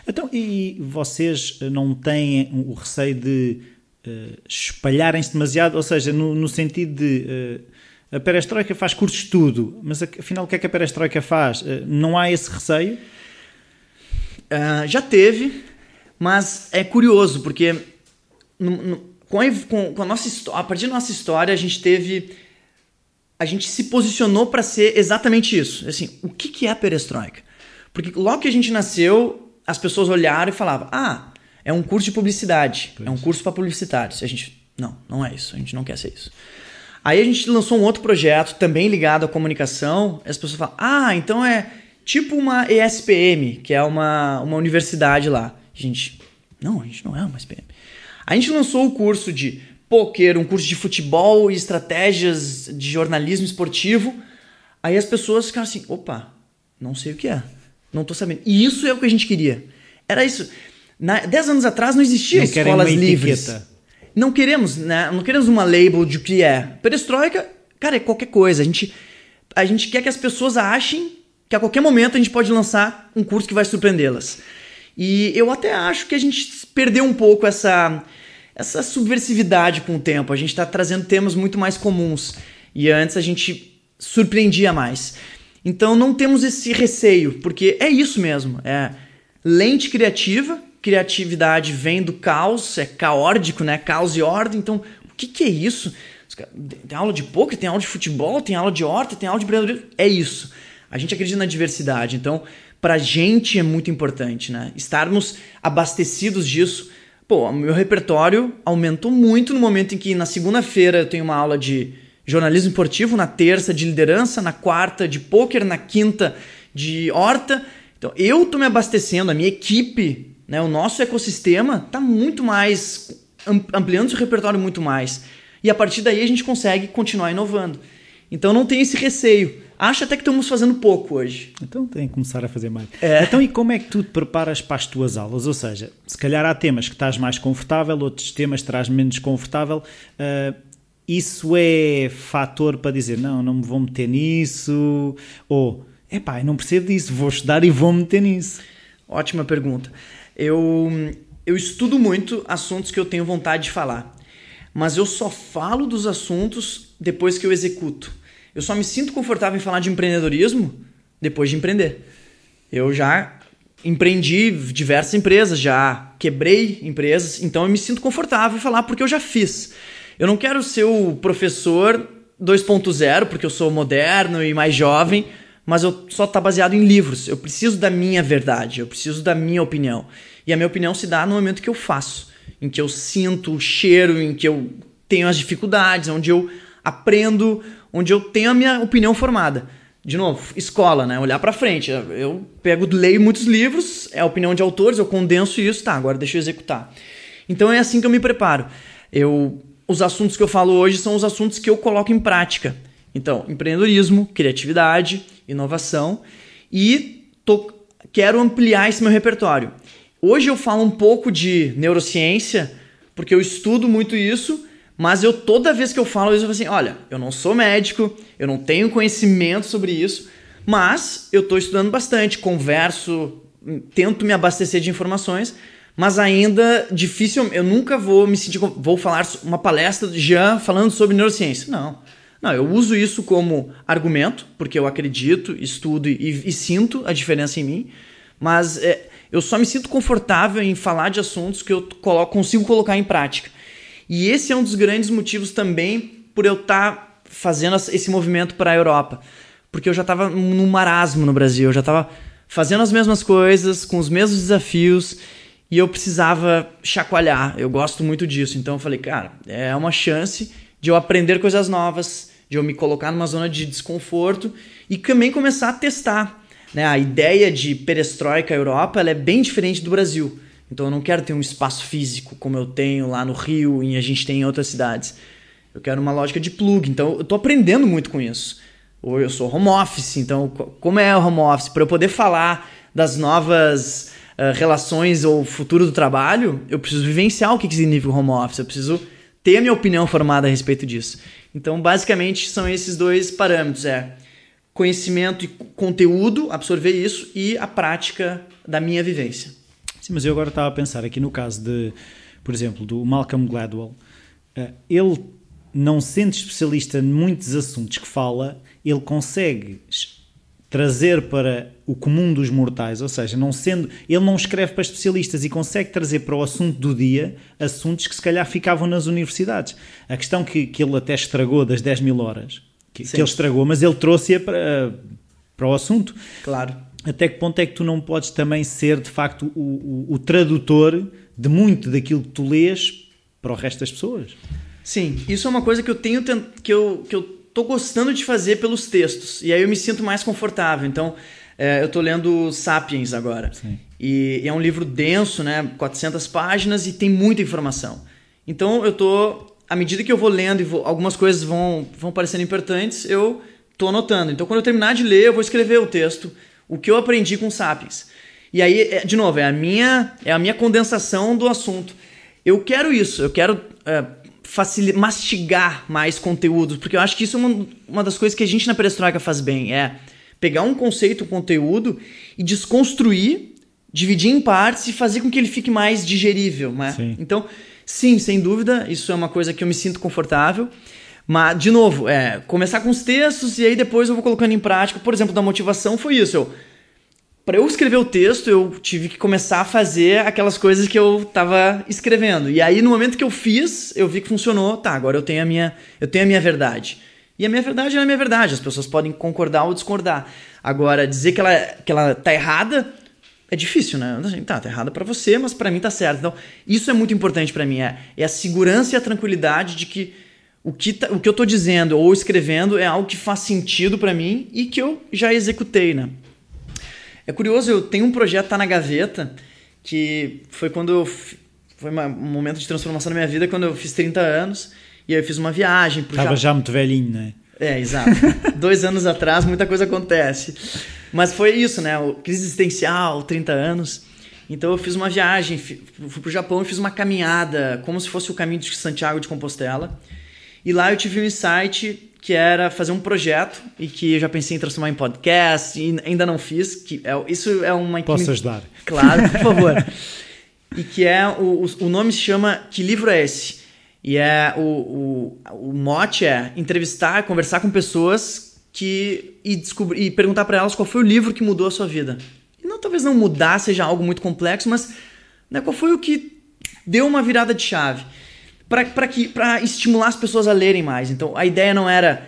Então, e vocês não têm o receio de uh, espalharem-se demasiado, ou seja, no, no sentido de uh, a perestroika faz cursos de tudo, mas afinal o que é que a perestroika faz? Uh, não há esse receio? já teve, mas é curioso, porque no, no, com, a, com a, nossa, a partir da nossa história a gente teve a gente se posicionou para ser exatamente isso. Assim, o que, que é a perestroika? Porque logo que a gente nasceu, as pessoas olharam e falavam: ah, é um curso de publicidade, pois. é um curso para publicitários. A gente, não, não é isso, a gente não quer ser isso. Aí a gente lançou um outro projeto também ligado à comunicação. as pessoas falam: ah, então é tipo uma ESPM, que é uma, uma universidade lá. A gente, não, a gente não é uma ESPM. A gente lançou o curso de poker, um curso de futebol e estratégias de jornalismo esportivo. Aí as pessoas ficaram assim: opa, não sei o que é, não tô sabendo. E isso é o que a gente queria. Era isso. Na, dez anos atrás não existia não escolas livres. Etiqueta. Não queremos, né? Não queremos uma label de que é. Perestroika, cara, é qualquer coisa. A gente, a gente quer que as pessoas achem que a qualquer momento a gente pode lançar um curso que vai surpreendê-las. E eu até acho que a gente perdeu um pouco essa, essa subversividade com o tempo. A gente está trazendo temas muito mais comuns. E antes a gente surpreendia mais. Então não temos esse receio, porque é isso mesmo. É lente criativa criatividade vem do caos, é caórdico, né? Caos e ordem. Então, o que, que é isso? Tem aula de poker, tem aula de futebol, tem aula de horta, tem aula de empreendedorismo. É isso. A gente acredita na diversidade. Então, pra gente é muito importante, né? Estarmos abastecidos disso. Pô, meu repertório aumentou muito no momento em que na segunda-feira eu tenho uma aula de jornalismo esportivo, na terça de liderança, na quarta de poker, na quinta de horta. Então, eu tô me abastecendo, a minha equipe né? O nosso ecossistema está muito mais ampliando seu repertório muito mais. E a partir daí a gente consegue continuar inovando. Então não tem esse receio. Acho até que estamos fazendo pouco hoje. Então tem que começar a fazer mais. É. Então, e como é que tu te preparas para as tuas aulas? Ou seja, se calhar há temas que estás mais confortável, outros temas estás menos confortável. Uh, isso é fator para dizer, não, não me vou meter nisso? Ou, epá, não percebo disso, vou estudar e vou meter nisso? Ótima pergunta eu, eu estudo muito assuntos que eu tenho vontade de falar, mas eu só falo dos assuntos depois que eu executo. Eu só me sinto confortável em falar de empreendedorismo depois de empreender. Eu já empreendi diversas empresas, já quebrei empresas, então eu me sinto confortável em falar porque eu já fiz. Eu não quero ser o professor 2.0 porque eu sou moderno e mais jovem mas eu só tá baseado em livros. Eu preciso da minha verdade, eu preciso da minha opinião. E a minha opinião se dá no momento que eu faço, em que eu sinto o cheiro, em que eu tenho as dificuldades, onde eu aprendo, onde eu tenho a minha opinião formada. De novo, escola, né? Olhar para frente. Eu pego, leio muitos livros, é a opinião de autores, eu condenso isso, tá, agora deixa eu executar. Então é assim que eu me preparo. Eu os assuntos que eu falo hoje são os assuntos que eu coloco em prática. Então, empreendedorismo, criatividade, inovação e tô, quero ampliar esse meu repertório. Hoje eu falo um pouco de neurociência, porque eu estudo muito isso, mas eu toda vez que eu falo isso, eu falo assim: olha, eu não sou médico, eu não tenho conhecimento sobre isso, mas eu estou estudando bastante, converso, tento me abastecer de informações, mas ainda difícil, eu nunca vou me sentir, vou falar uma palestra de Jean falando sobre neurociência. Não. Não, eu uso isso como argumento, porque eu acredito, estudo e, e sinto a diferença em mim, mas é, eu só me sinto confortável em falar de assuntos que eu coloco, consigo colocar em prática. E esse é um dos grandes motivos também por eu estar tá fazendo esse movimento para a Europa. Porque eu já estava num marasmo no Brasil, eu já estava fazendo as mesmas coisas, com os mesmos desafios, e eu precisava chacoalhar. Eu gosto muito disso. Então eu falei, cara, é uma chance de eu aprender coisas novas, de eu me colocar numa zona de desconforto e também começar a testar. Né? A ideia de perestroika Europa é bem diferente do Brasil. Então eu não quero ter um espaço físico como eu tenho lá no Rio e a gente tem em outras cidades. Eu quero uma lógica de plug. Então eu estou aprendendo muito com isso. Ou eu sou home office, então como é o home office? Para eu poder falar das novas uh, relações ou futuro do trabalho, eu preciso vivenciar o que significa o home office. Eu preciso ter a minha opinião formada a respeito disso. Então, basicamente, são esses dois parâmetros: é conhecimento e conteúdo, absorver isso, e a prática da minha vivência. Sim, mas eu agora estava a pensar aqui no caso de por exemplo, do Malcolm Gladwell, uh, ele, não sendo especialista em muitos assuntos que fala, ele consegue trazer para o comum dos mortais, ou seja, não sendo, ele não escreve para especialistas e consegue trazer para o assunto do dia assuntos que se calhar ficavam nas universidades. A questão que, que ele até estragou das 10 mil horas, que, que ele estragou, mas ele trouxe-a para, para o assunto. Claro. Até que ponto é que tu não podes também ser, de facto, o, o, o tradutor de muito daquilo que tu lês para o resto das pessoas? Sim, isso é uma coisa que eu tenho que eu, que eu tô gostando de fazer pelos textos. E aí eu me sinto mais confortável. Então, é, eu tô lendo Sapiens agora. Sim. E, e é um livro denso, né? 400 páginas e tem muita informação. Então, eu tô... À medida que eu vou lendo e vou, algumas coisas vão, vão parecendo importantes, eu tô anotando. Então, quando eu terminar de ler, eu vou escrever o texto, o que eu aprendi com Sapiens. E aí, é, de novo, é a minha, é a minha condensação do assunto. Eu quero isso, eu quero... É, mastigar mais conteúdos, porque eu acho que isso é uma, uma das coisas que a gente na Perestroika faz bem, é pegar um conceito, um conteúdo e desconstruir, dividir em partes e fazer com que ele fique mais digerível, né? Sim. Então, sim, sem dúvida, isso é uma coisa que eu me sinto confortável. Mas, de novo, é começar com os textos e aí depois eu vou colocando em prática. Por exemplo, da motivação foi isso. Eu para eu escrever o texto, eu tive que começar a fazer aquelas coisas que eu estava escrevendo. E aí, no momento que eu fiz, eu vi que funcionou. Tá, agora eu tenho a minha, eu tenho a minha verdade. E a minha verdade é a minha verdade. As pessoas podem concordar ou discordar. Agora, dizer que ela, que ela tá errada é difícil, né? Assim, tá, tá errada para você, mas para mim tá certo. Então, isso é muito importante para mim. É, é a segurança e a tranquilidade de que o que, tá, o que eu tô dizendo ou escrevendo é algo que faz sentido para mim e que eu já executei, né? É curioso, eu tenho um projeto tá na gaveta que foi quando eu foi um momento de transformação na minha vida quando eu fiz 30 anos e aí eu fiz uma viagem pro Tava Japão. já muito velhinho, né? É, exato. Dois anos atrás muita coisa acontece. Mas foi isso, né? O crise existencial, 30 anos. Então eu fiz uma viagem, fui pro Japão e fiz uma caminhada, como se fosse o caminho de Santiago de Compostela. E lá eu tive um insight que era fazer um projeto e que eu já pensei em transformar em podcast e ainda não fiz. Que é, isso é uma... Posso ajudar? Claro, por favor. e que é... O, o nome se chama Que Livro é Esse? E é o, o, o mote é entrevistar, conversar com pessoas que e, descobrir, e perguntar para elas qual foi o livro que mudou a sua vida. E não talvez não mudar seja algo muito complexo, mas né, qual foi o que deu uma virada de chave para estimular as pessoas a lerem mais. Então a ideia não era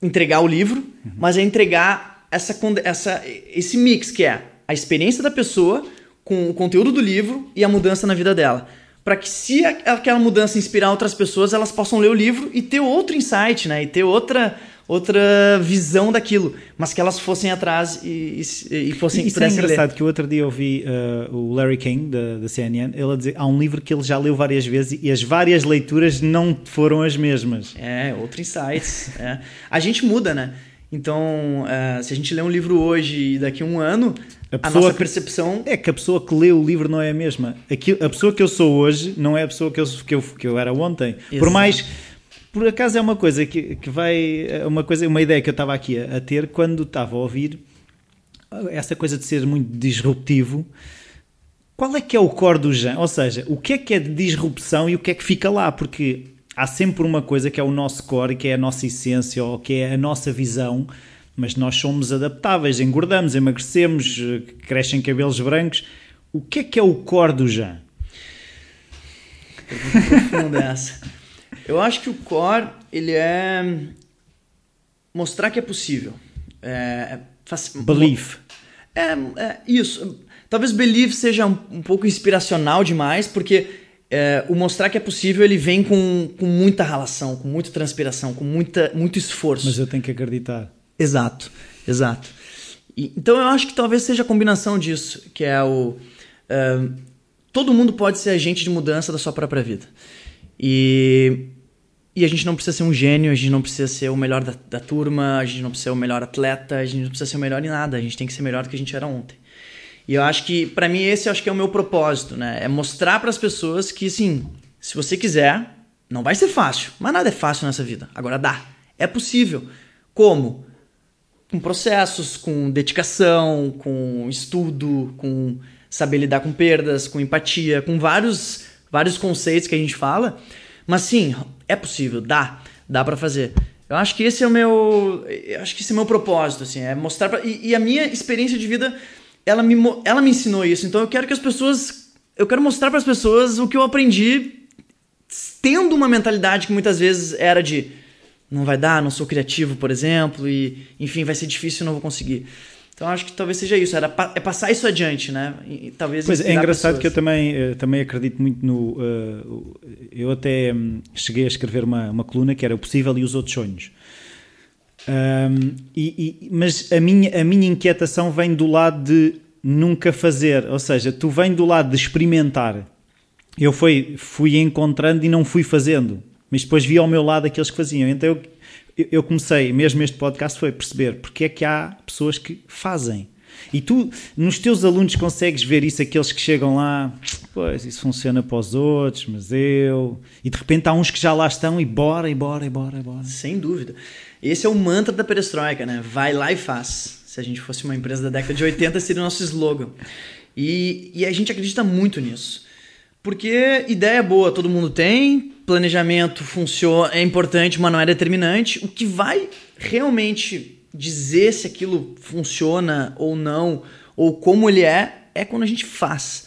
entregar o livro, uhum. mas é entregar essa, essa, esse mix que é a experiência da pessoa com o conteúdo do livro e a mudança na vida dela. Para que se aquela mudança inspirar outras pessoas, elas possam ler o livro e ter outro insight, né? E ter outra outra visão daquilo, mas que elas fossem atrás e, e, e fossem Isso é engraçado ler. que o outro dia eu vi uh, o Larry King da, da CNN, ele a dizer, há um livro que ele já leu várias vezes e as várias leituras não foram as mesmas. É, outro insight. é. A gente muda, né? Então, uh, se a gente lê um livro hoje e daqui a um ano, a, a nossa que, percepção. É que a pessoa que lê o livro não é a mesma. Aqui, a pessoa que eu sou hoje não é a pessoa que eu, que eu, que eu era ontem. Exato. Por mais por acaso é uma coisa que, que vai. É uma, coisa, uma ideia que eu estava aqui a, a ter quando estava a ouvir essa coisa de ser muito disruptivo. Qual é que é o core do Jean? Ou seja, o que é que é de disrupção e o que é que fica lá? Porque há sempre uma coisa que é o nosso core, que é a nossa essência ou que é a nossa visão, mas nós somos adaptáveis, engordamos, emagrecemos, crescem cabelos brancos. O que é que é o core do Jean? Profunda essa. Eu acho que o core, ele é mostrar que é possível. É, faz, belief. É, é, isso. Talvez belief seja um, um pouco inspiracional demais, porque é, o mostrar que é possível ele vem com, com muita relação, com muita transpiração, com muita, muito esforço. Mas eu tenho que acreditar. Exato, exato. E, então eu acho que talvez seja a combinação disso, que é o. Uh, todo mundo pode ser agente de mudança da sua própria vida. E e a gente não precisa ser um gênio, a gente não precisa ser o melhor da, da, turma, a gente não precisa ser o melhor atleta, a gente não precisa ser o melhor em nada, a gente tem que ser melhor do que a gente era ontem. E eu acho que, para mim, esse acho que é o meu propósito, né? É mostrar para as pessoas que, sim, se você quiser, não vai ser fácil, mas nada é fácil nessa vida. Agora dá, é possível. Como? Com processos, com dedicação, com estudo, com saber lidar com perdas, com empatia, com vários vários conceitos que a gente fala. Mas sim, é possível, dá, dá para fazer. Eu acho que esse é o meu, eu acho que esse é o meu propósito, assim, é mostrar pra, e, e, a minha experiência de vida, ela me, ela me ensinou isso. Então eu quero que as pessoas, eu quero mostrar para as pessoas o que eu aprendi tendo uma mentalidade que muitas vezes era de não vai dar, não sou criativo, por exemplo, e enfim, vai ser difícil, não vou conseguir. Então acho que talvez seja isso, era é passar isso adiante, né? E, talvez pois é engraçado pessoas. que eu também, eh, também acredito muito no. Uh, eu até um, cheguei a escrever uma, uma coluna que era o possível e os outros sonhos. Um, e, e, mas a minha, a minha inquietação vem do lado de nunca fazer, ou seja, tu vem do lado de experimentar. Eu fui, fui encontrando e não fui fazendo, mas depois vi ao meu lado aqueles que faziam. Então eu eu comecei, mesmo este podcast, foi perceber porque é que há pessoas que fazem. E tu, nos teus alunos, consegues ver isso, aqueles que chegam lá, pois, isso funciona para os outros, mas eu. E de repente há uns que já lá estão e bora, e bora, e bora, e bora. Sem dúvida. Esse é o mantra da perestroika, né? Vai lá e faz. Se a gente fosse uma empresa da década de 80, seria o nosso slogan. E, e a gente acredita muito nisso. Porque ideia boa todo mundo tem, planejamento funciona, é importante, mas não é determinante. O que vai realmente dizer se aquilo funciona ou não, ou como ele é, é quando a gente faz.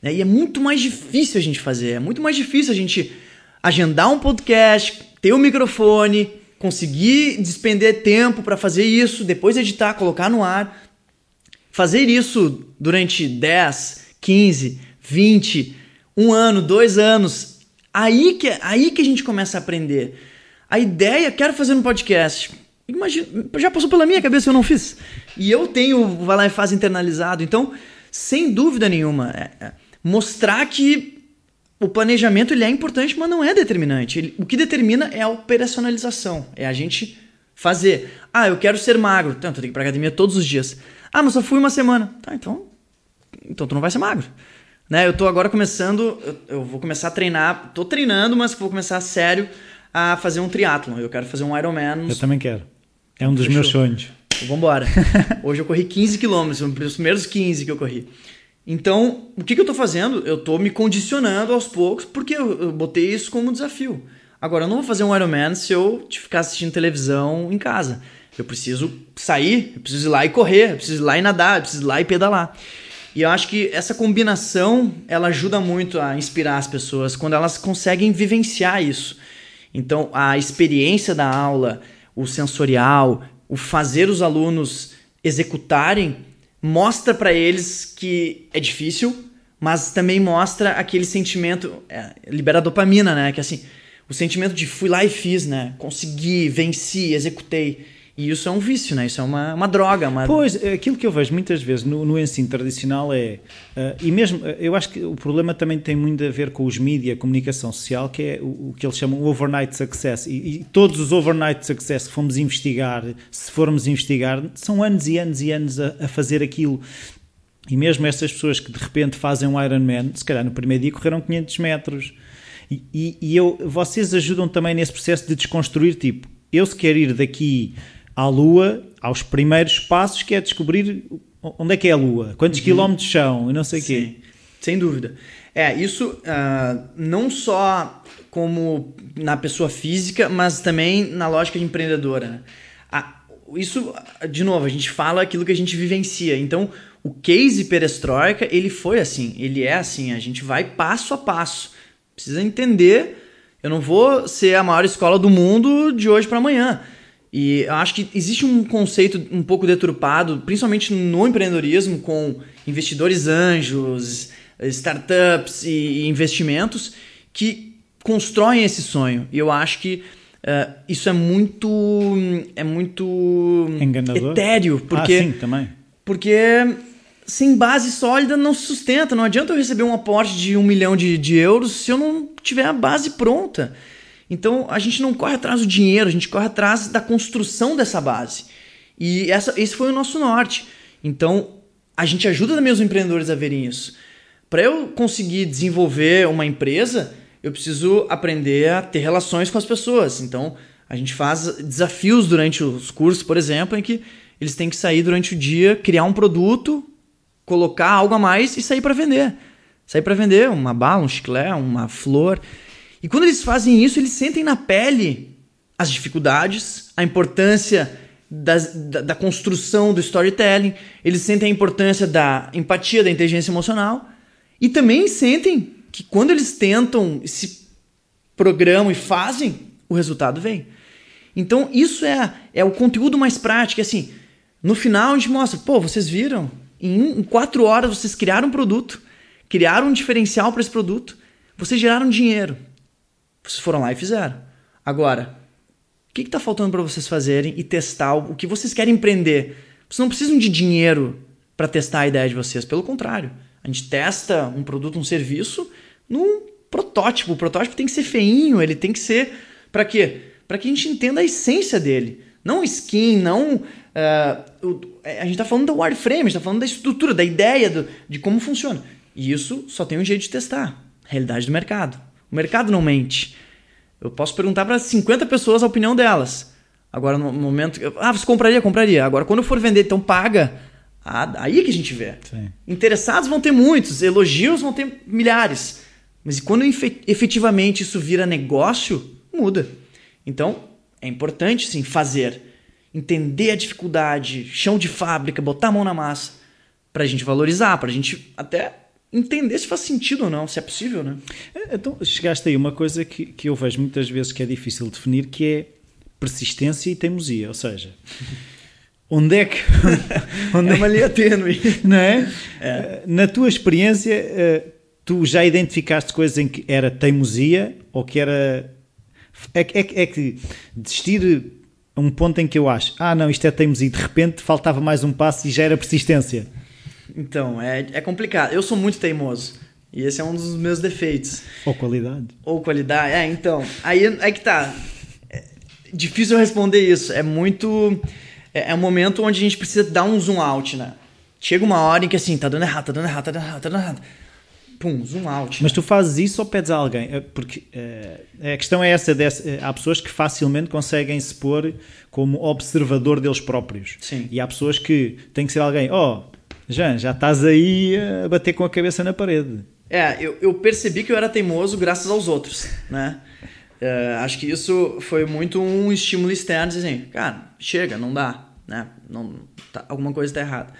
Né? E é muito mais difícil a gente fazer, é muito mais difícil a gente agendar um podcast, ter um microfone, conseguir despender tempo para fazer isso, depois editar, colocar no ar. Fazer isso durante 10, 15, 20, um ano, dois anos, Aí que, aí que a gente começa a aprender. A ideia, quero fazer um podcast. Imagina, já passou pela minha cabeça eu não fiz. E eu tenho Vai lá e faz internalizado. Então, sem dúvida nenhuma, é, é, mostrar que o planejamento ele é importante, mas não é determinante. Ele, o que determina é a operacionalização. É a gente fazer. Ah, eu quero ser magro. Então, eu tenho que ir pra academia todos os dias. Ah, mas só fui uma semana. Tá, então. Então tu não vai ser magro. Né? Eu tô agora começando, eu, vou começar a treinar, tô treinando, mas vou começar a sério a fazer um triatlon. Eu quero fazer um Ironman. Eu também quero. É um dos Fechou. meus sonhos. Então, embora. Hoje eu corri 15 quilômetros, os primeiros 15 que eu corri. Então, o que, que eu tô fazendo? Eu tô me condicionando aos poucos, porque eu, eu botei isso como desafio. Agora, eu não vou fazer um Ironman se eu ficar assistindo televisão em casa. Eu preciso sair, eu preciso ir lá e correr, eu preciso ir lá e nadar, eu preciso ir lá e pedalar. E eu acho que essa combinação ela ajuda muito a inspirar as pessoas quando elas conseguem vivenciar isso. Então, a experiência da aula, o sensorial, o fazer os alunos executarem, mostra para eles que é difícil, mas também mostra aquele sentimento, é, libera dopamina, né? Que assim, o sentimento de fui lá e fiz, né? Consegui, venci, executei. E isso é um vício, né? isso é uma, uma droga. Uma... Pois, aquilo que eu vejo muitas vezes no, no ensino tradicional é. Uh, e mesmo, eu acho que o problema também tem muito a ver com os mídias, a comunicação social, que é o, o, que eles chamam overnight success. E, e, todos os overnight success que fomos investigar, se formos investigar, são anos e anos e anos a, a fazer aquilo. E mesmo essas pessoas que de repente fazem um Ironman, se calhar no primeiro dia correram 500 metros. E, e, e eu, vocês ajudam também nesse processo de desconstruir, tipo, eu se quero ir daqui à Lua, aos primeiros passos, que é descobrir onde é que é a Lua, quantos uhum. quilómetros são e não sei o quê. Sem dúvida. É, isso uh, não só como na pessoa física, mas também na lógica de empreendedora. Né? Ah, isso, de novo, a gente fala aquilo que a gente vivencia. Então, o case perestroika, ele foi assim, ele é assim, a gente vai passo a passo. Precisa entender, eu não vou ser a maior escola do mundo de hoje para amanhã. E eu acho que existe um conceito um pouco deturpado, principalmente no empreendedorismo, com investidores anjos, startups e investimentos, que constroem esse sonho. E eu acho que uh, isso é muito é muito Enganador? etéreo, porque ah, sim, também. porque sem base sólida não se sustenta. Não adianta eu receber um aporte de um milhão de, de euros se eu não tiver a base pronta. Então a gente não corre atrás do dinheiro, a gente corre atrás da construção dessa base. E essa, esse foi o nosso norte. Então a gente ajuda também os empreendedores a verem isso. Para eu conseguir desenvolver uma empresa, eu preciso aprender a ter relações com as pessoas. Então a gente faz desafios durante os cursos, por exemplo, em que eles têm que sair durante o dia, criar um produto, colocar algo a mais e sair para vender. sair para vender uma bala, um chiclete, uma flor. E quando eles fazem isso, eles sentem na pele as dificuldades, a importância das, da, da, construção do storytelling, eles sentem a importância da empatia, da inteligência emocional e também sentem que quando eles tentam, se programam e fazem, o resultado vem. Então isso é, é o conteúdo mais prático, é assim, no final a gente mostra, pô, vocês viram? Em, em quatro horas vocês criaram um produto, criaram um diferencial para esse produto, vocês geraram dinheiro. Vocês foram lá e fizeram. Agora, o que está faltando para vocês fazerem e testar o que vocês querem empreender? Vocês não precisam de dinheiro para testar a ideia de vocês, pelo contrário. A gente testa um produto, um serviço num protótipo. O protótipo tem que ser feinho, ele tem que ser para quê? Para que a gente entenda a essência dele. Não skin, não. Uh, a gente está falando do wireframe, a gente está falando da estrutura, da ideia do, de como funciona. E isso só tem um jeito de testar realidade do mercado. O mercado não mente. Eu posso perguntar para 50 pessoas a opinião delas. Agora, no momento. Ah, você compraria? Compraria. Agora, quando eu for vender, então paga. Ah, aí que a gente vê. Sim. Interessados vão ter muitos, elogios vão ter milhares. Mas quando efetivamente isso vira negócio, muda. Então, é importante sim fazer. Entender a dificuldade, chão de fábrica, botar a mão na massa, para a gente valorizar, para a gente até entender se faz sentido ou não, se é possível, né? É, então, chegaste aí uma coisa que, que eu vejo muitas vezes que é difícil definir, que é persistência e teimosia, ou seja, onde é que... Onde é uma linha tênue. Não é? é? Na tua experiência, eh, tu já identificaste coisas em que era teimosia ou que era... É, é, é que desistir a um ponto em que eu acho, ah não, isto é teimosia, de repente faltava mais um passo e já era persistência. Então, é, é complicado. Eu sou muito teimoso. E esse é um dos meus defeitos. Ou qualidade. Ou qualidade, é, então. Aí é que tá. É difícil responder isso. É muito. É, é um momento onde a gente precisa dar um zoom out, né? Chega uma hora em que assim, tá dando errado, tá dando errado, tá dando errado, tá dando errado. Pum, zoom out. Mas né? tu fazes isso ou pedes a alguém? É, porque é, a questão é essa: dessa, há pessoas que facilmente conseguem se pôr como observador deles próprios. Sim. E há pessoas que têm que ser alguém, oh, Jean, já estás aí a bater com a cabeça na parede. É, eu, eu percebi que eu era teimoso graças aos outros, né? É, acho que isso foi muito um estímulo externo, assim, cara, chega, não dá, né? Não, tá, alguma coisa está errada.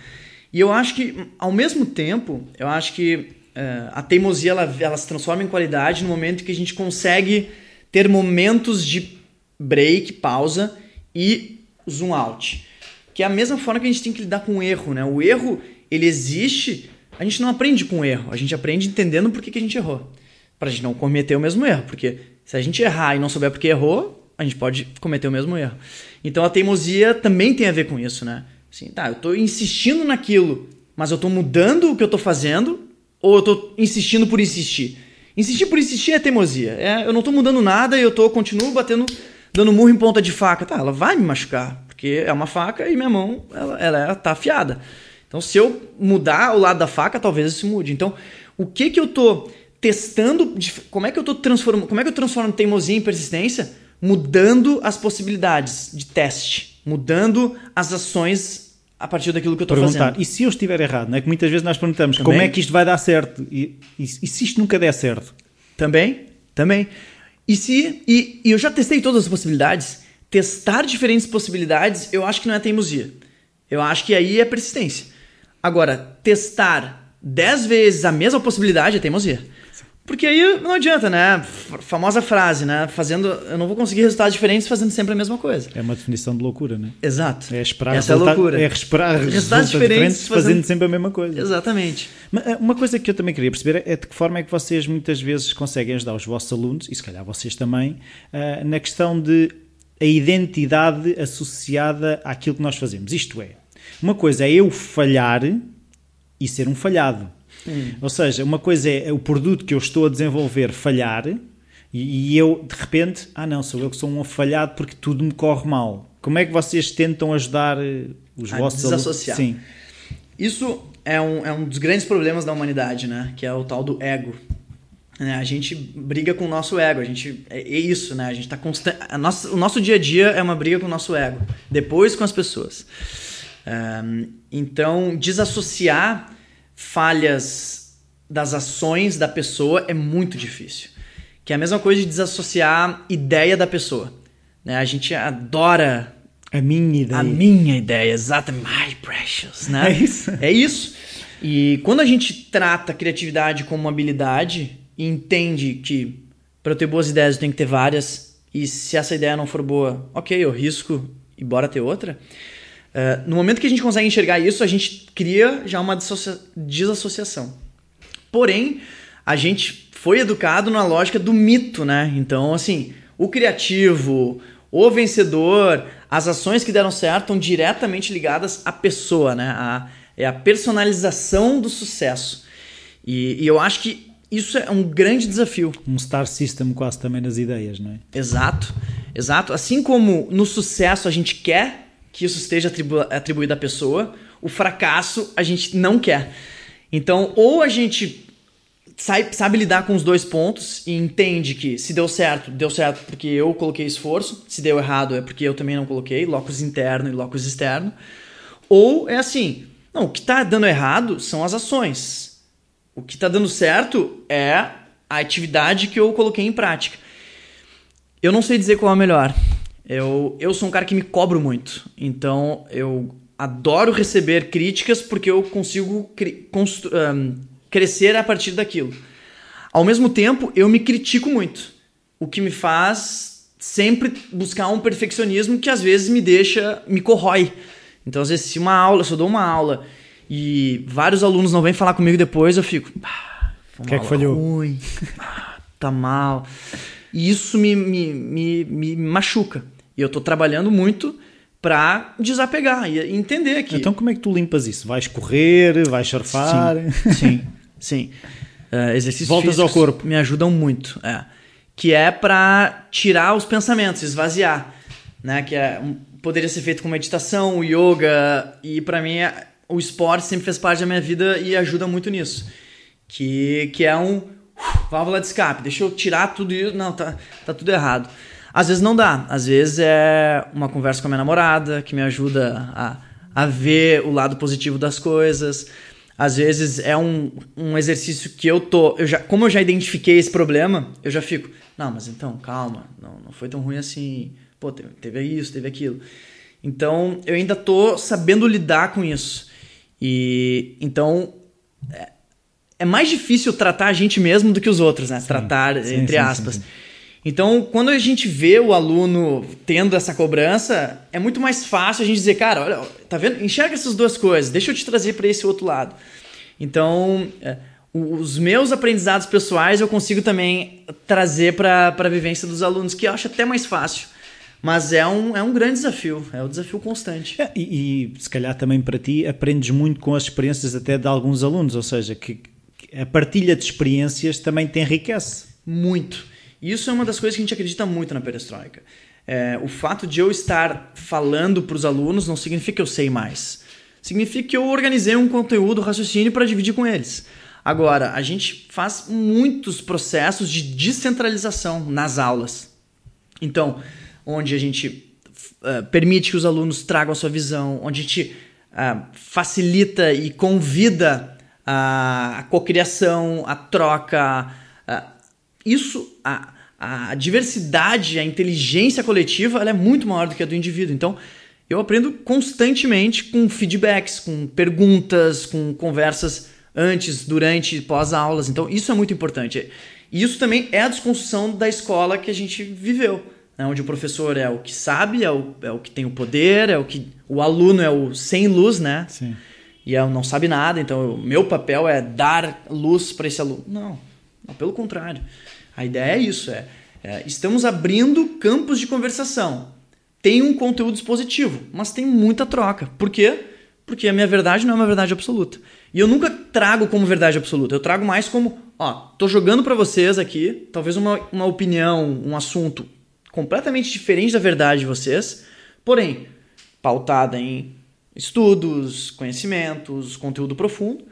E eu acho que, ao mesmo tempo, eu acho que é, a teimosia ela, ela se transforma em qualidade no momento que a gente consegue ter momentos de break, pausa e zoom out. Que é a mesma forma que a gente tem que lidar com o erro, né? O erro, ele existe, a gente não aprende com erro, a gente aprende entendendo por que, que a gente errou. Para a gente não cometer o mesmo erro, porque se a gente errar e não souber por que errou, a gente pode cometer o mesmo erro. Então a teimosia também tem a ver com isso, né? Assim, tá, eu estou insistindo naquilo, mas eu estou mudando o que eu estou fazendo ou eu estou insistindo por insistir? Insistir por insistir é teimosia. É, eu não estou mudando nada e eu tô, continuo batendo, dando murro em ponta de faca. Tá, ela vai me machucar, porque é uma faca e minha mão ela, ela tá afiada. Então, se eu mudar o lado da faca, talvez isso mude. Então, o que que eu tô testando, como é que eu tô transformando, como é que eu transformo teimosia em persistência? Mudando as possibilidades de teste, mudando as ações a partir daquilo que eu estou fazendo. E se eu estiver errado, não é que muitas vezes nós perguntamos também. como é que isto vai dar certo? E, e, e, se isto nunca der certo? Também, também. E se e, e eu já testei todas as possibilidades, testar diferentes possibilidades, eu acho que não é teimosia. Eu acho que aí é persistência. Agora, testar 10 vezes a mesma possibilidade é teimosia. Porque aí não adianta, né? Famosa frase, né? Fazendo, eu não vou conseguir resultados diferentes fazendo sempre a mesma coisa. É uma definição de loucura, né? Exato. É esperar Essa é loucura. É esperar resultados, resultados diferentes, fazendo... fazendo... sempre a mesma coisa. Exatamente. Eh, uma coisa que eu também queria perceber é de que forma é que vocês muitas vezes conseguem ajudar os vossos alunos, e se calhar vocês também, eh, na questão de a identidade associada àquilo que nós fazemos. Isto é, uma coisa é eu falhar e ser um falhado. Hum. Ou seja, uma coisa é o produto que eu estou a desenvolver falhar e, e, eu, de repente, ah não, sou eu que sou um falhado porque tudo me corre mal. Como é que vocês tentam ajudar eh, os a vossos desassociar. Sim. Isso é um, é um dos grandes problemas da humanidade, né? Que é o tal do ego. É, a gente briga com o nosso ego, a gente é, é isso, né? A gente tá constante, o nosso dia a dia é uma briga com o nosso ego, depois com as pessoas. Um, então, desassociar falhas das ações da pessoa é muito difícil. Que é a mesma coisa de desassociar ideia da pessoa. Né? A gente adora a minha ideia. A minha ideia, exatamente. My precious, né? É isso. É isso. E quando a gente trata a criatividade como uma habilidade e entende que para eu ter boas ideias eu tenho que ter várias, e se essa ideia não for boa, ok, eu risco e bora ter outra. Uh, no momento que a gente consegue enxergar isso, a gente cria já uma desassociação. Porém, a gente foi educado na lógica do mito, né? Então, assim, o criativo, o vencedor, as ações que deram certo estão diretamente ligadas à pessoa, né? A, é a personalização do sucesso. E, e, eu acho que isso é um grande desafio. Um star system quase também nas ideias, não é? Exato, exato. Assim como no sucesso a gente quer que isso esteja atribu atribuído à pessoa, o fracasso a gente não quer. Então, ou a gente sabe, sabe lidar com os dois pontos e entende que se deu certo, deu certo porque eu coloquei esforço, se deu errado é porque eu também não coloquei, locus interno e locus externo. Ou é assim, não, o que está dando errado são as ações. O que está dando certo é a atividade que eu coloquei em prática. Eu não sei dizer qual é a melhor. Eu, eu sou um cara que me cobro muito. Então eu adoro receber críticas porque eu consigo um, crescer a partir daquilo. Ao mesmo tempo, eu me critico muito, o que me faz sempre buscar um perfeccionismo que às vezes me deixa, me corrói. Então, às vezes, se uma aula, se eu dou uma aula e vários alunos não vêm falar comigo depois, eu fico. Ah, o que é que falhou? Ruim, ah, tá mal. E isso me, me, me, me machuca. E eu tô trabalhando muito para desapegar e entender que. Então, como é que tu limpas isso? Vais correr, vais surfar? Sim. sim. Sim. Uh, exercícios Voltas ao corpo. me ajudam muito. É. Que é para tirar os pensamentos, esvaziar. Né? Que é, poderia ser feito com meditação, yoga. E para mim, o esporte sempre fez parte da minha vida e ajuda muito nisso. Que, que é um uh, válvula de escape. Deixa eu tirar tudo isso. Não, tá, tá tudo errado. Às vezes não dá. Às vezes é uma conversa com a minha namorada que me ajuda a, a ver o lado positivo das coisas às vezes é um, um exercício que eu tô. Eu já, como eu já identifiquei esse problema, eu já fico. Não, mas então, calma, não, não foi tão ruim assim. Pô, teve, teve isso, teve aquilo. Então, eu ainda tô sabendo lidar com isso. E então é, é mais difícil tratar a gente mesmo do que os outros, né? Sim, tratar, sim, entre sim, aspas. Então, quando a gente vê o aluno tendo essa cobrança, é muito mais fácil a gente dizer, cara, olha, tá vendo? Enxerga essas duas coisas, deixa eu te trazer para esse outro lado. Então, é, os meus aprendizados pessoais eu consigo também trazer para a vivência dos alunos, que eu acho até mais fácil. Mas é um, é um grande desafio, é um desafio constante. É, e, e, se calhar também para ti aprendes muito com as experiências até de alguns alunos, ou seja, que, que a partilha de experiências também te enriquece. Muito. Isso é uma das coisas que a gente acredita muito na perestroika. É, o fato de eu estar falando para os alunos não significa que eu sei mais. Significa que eu organizei um conteúdo, raciocínio para dividir com eles. Agora, a gente faz muitos processos de descentralização nas aulas. Então, onde a gente uh, permite que os alunos tragam a sua visão, onde a gente uh, facilita e convida a, a cocriação, a troca. Uh, isso, a, a diversidade, a inteligência coletiva, ela é muito maior do que a do indivíduo. Então, eu aprendo constantemente com feedbacks, com perguntas, com conversas antes, durante e pós-aulas. Então, isso é muito importante. E isso também é a desconstrução da escola que a gente viveu, né? onde o professor é o que sabe, é o, é o que tem o poder, é o que o aluno é o sem luz, né? Sim. E é, não sabe nada, então o meu papel é dar luz para esse aluno. Não, não, pelo contrário. A ideia é isso, é, é estamos abrindo campos de conversação. Tem um conteúdo expositivo, mas tem muita troca. Por quê? Porque a minha verdade não é uma verdade absoluta. E eu nunca trago como verdade absoluta. Eu trago mais como, ó, tô jogando para vocês aqui, talvez uma, uma opinião, um assunto completamente diferente da verdade de vocês, porém, pautada em estudos, conhecimentos, conteúdo profundo.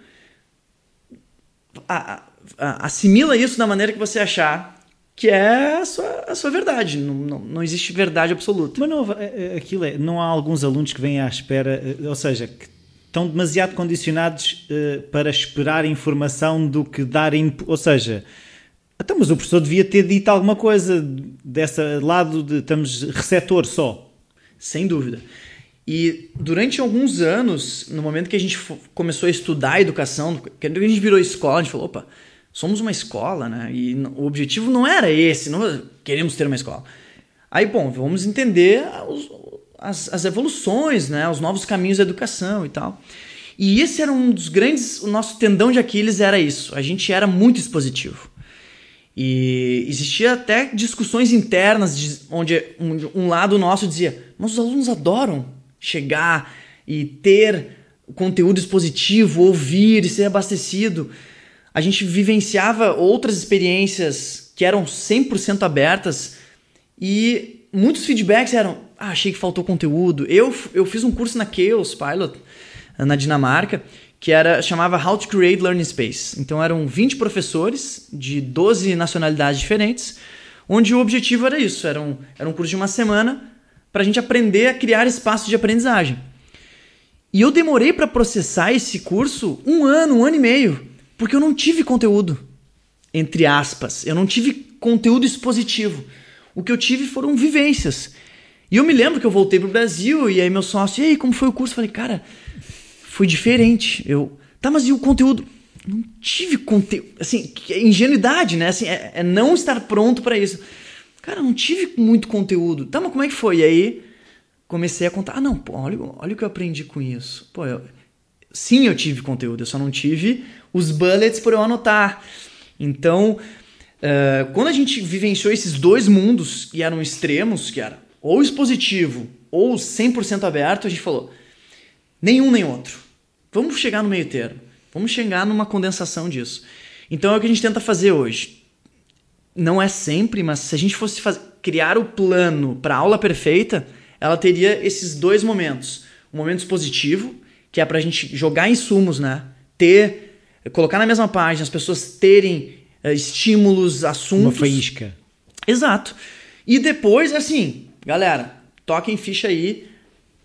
A, assimila isso da maneira que você achar que é a sua, a sua verdade. Não, não, não existe verdade absoluta. Mas não, é, é, aquilo é, não há alguns alunos que vêm à espera, eh, ou seja, que estão demasiado condicionados uh, para esperar informação do que dar input. Ou seja, então, mas o professor devia ter dito alguma coisa desse lado de estamos receptor só. Sem dúvida. E durante alguns anos, no momento que a gente começou a estudar a educação, que a gente virou escola, a gente falou, opa, somos uma escola, né? E o objetivo não era esse, não queremos ter uma escola. Aí, bom, vamos entender os, as, as evoluções, né? Os novos caminhos da educação e tal. E esse era um dos grandes, o nosso tendão de Aquiles era isso. A gente era muito expositivo. E existia até discussões internas de, onde um, um lado nosso dizia: mas os alunos adoram chegar e ter conteúdo expositivo, ouvir e ser abastecido. A gente vivenciava outras experiências que eram 100% abertas e muitos feedbacks eram: ah, achei que faltou conteúdo. Eu, eu fiz um curso na Chaos Pilot, na Dinamarca, que era chamava How to Create Learning Space. Então eram 20 professores de 12 nacionalidades diferentes, onde o objetivo era isso, era um, era um curso de uma semana para a gente aprender a criar espaços de aprendizagem. E eu demorei para processar esse curso um ano, um ano e meio, porque eu não tive conteúdo, entre aspas, eu não tive conteúdo expositivo. O que eu tive foram vivências. E eu me lembro que eu voltei pro Brasil e aí meu sócio, e aí, como foi o curso? Eu falei, cara, foi diferente. Eu, tá, mas e o conteúdo? Não tive conteúdo. Assim, é ingenuidade, né? Assim, é, é não estar pronto para isso. Cara, não tive muito conteúdo. Tá, mas como é que foi? E aí comecei a contar. Ah, não, pô, olha, olha o que eu aprendi com isso. Pô, eu, sim, eu tive conteúdo, eu só não tive os bullets para eu anotar. Então, uh, quando a gente vivenciou esses dois mundos que eram extremos, que era ou expositivo ou 100% aberto, a gente falou: nenhum nem outro. Vamos chegar no meio termo. Vamos chegar numa condensação disso. Então é o que a gente tenta fazer hoje. Não é sempre, mas se a gente fosse fazer, criar o plano para a aula perfeita, ela teria esses dois momentos. O momento expositivo, que é para a gente jogar insumos, né? Ter, colocar na mesma página, as pessoas terem uh, estímulos, assuntos. Uma faísca. Exato. E depois, assim, galera, toquem ficha aí,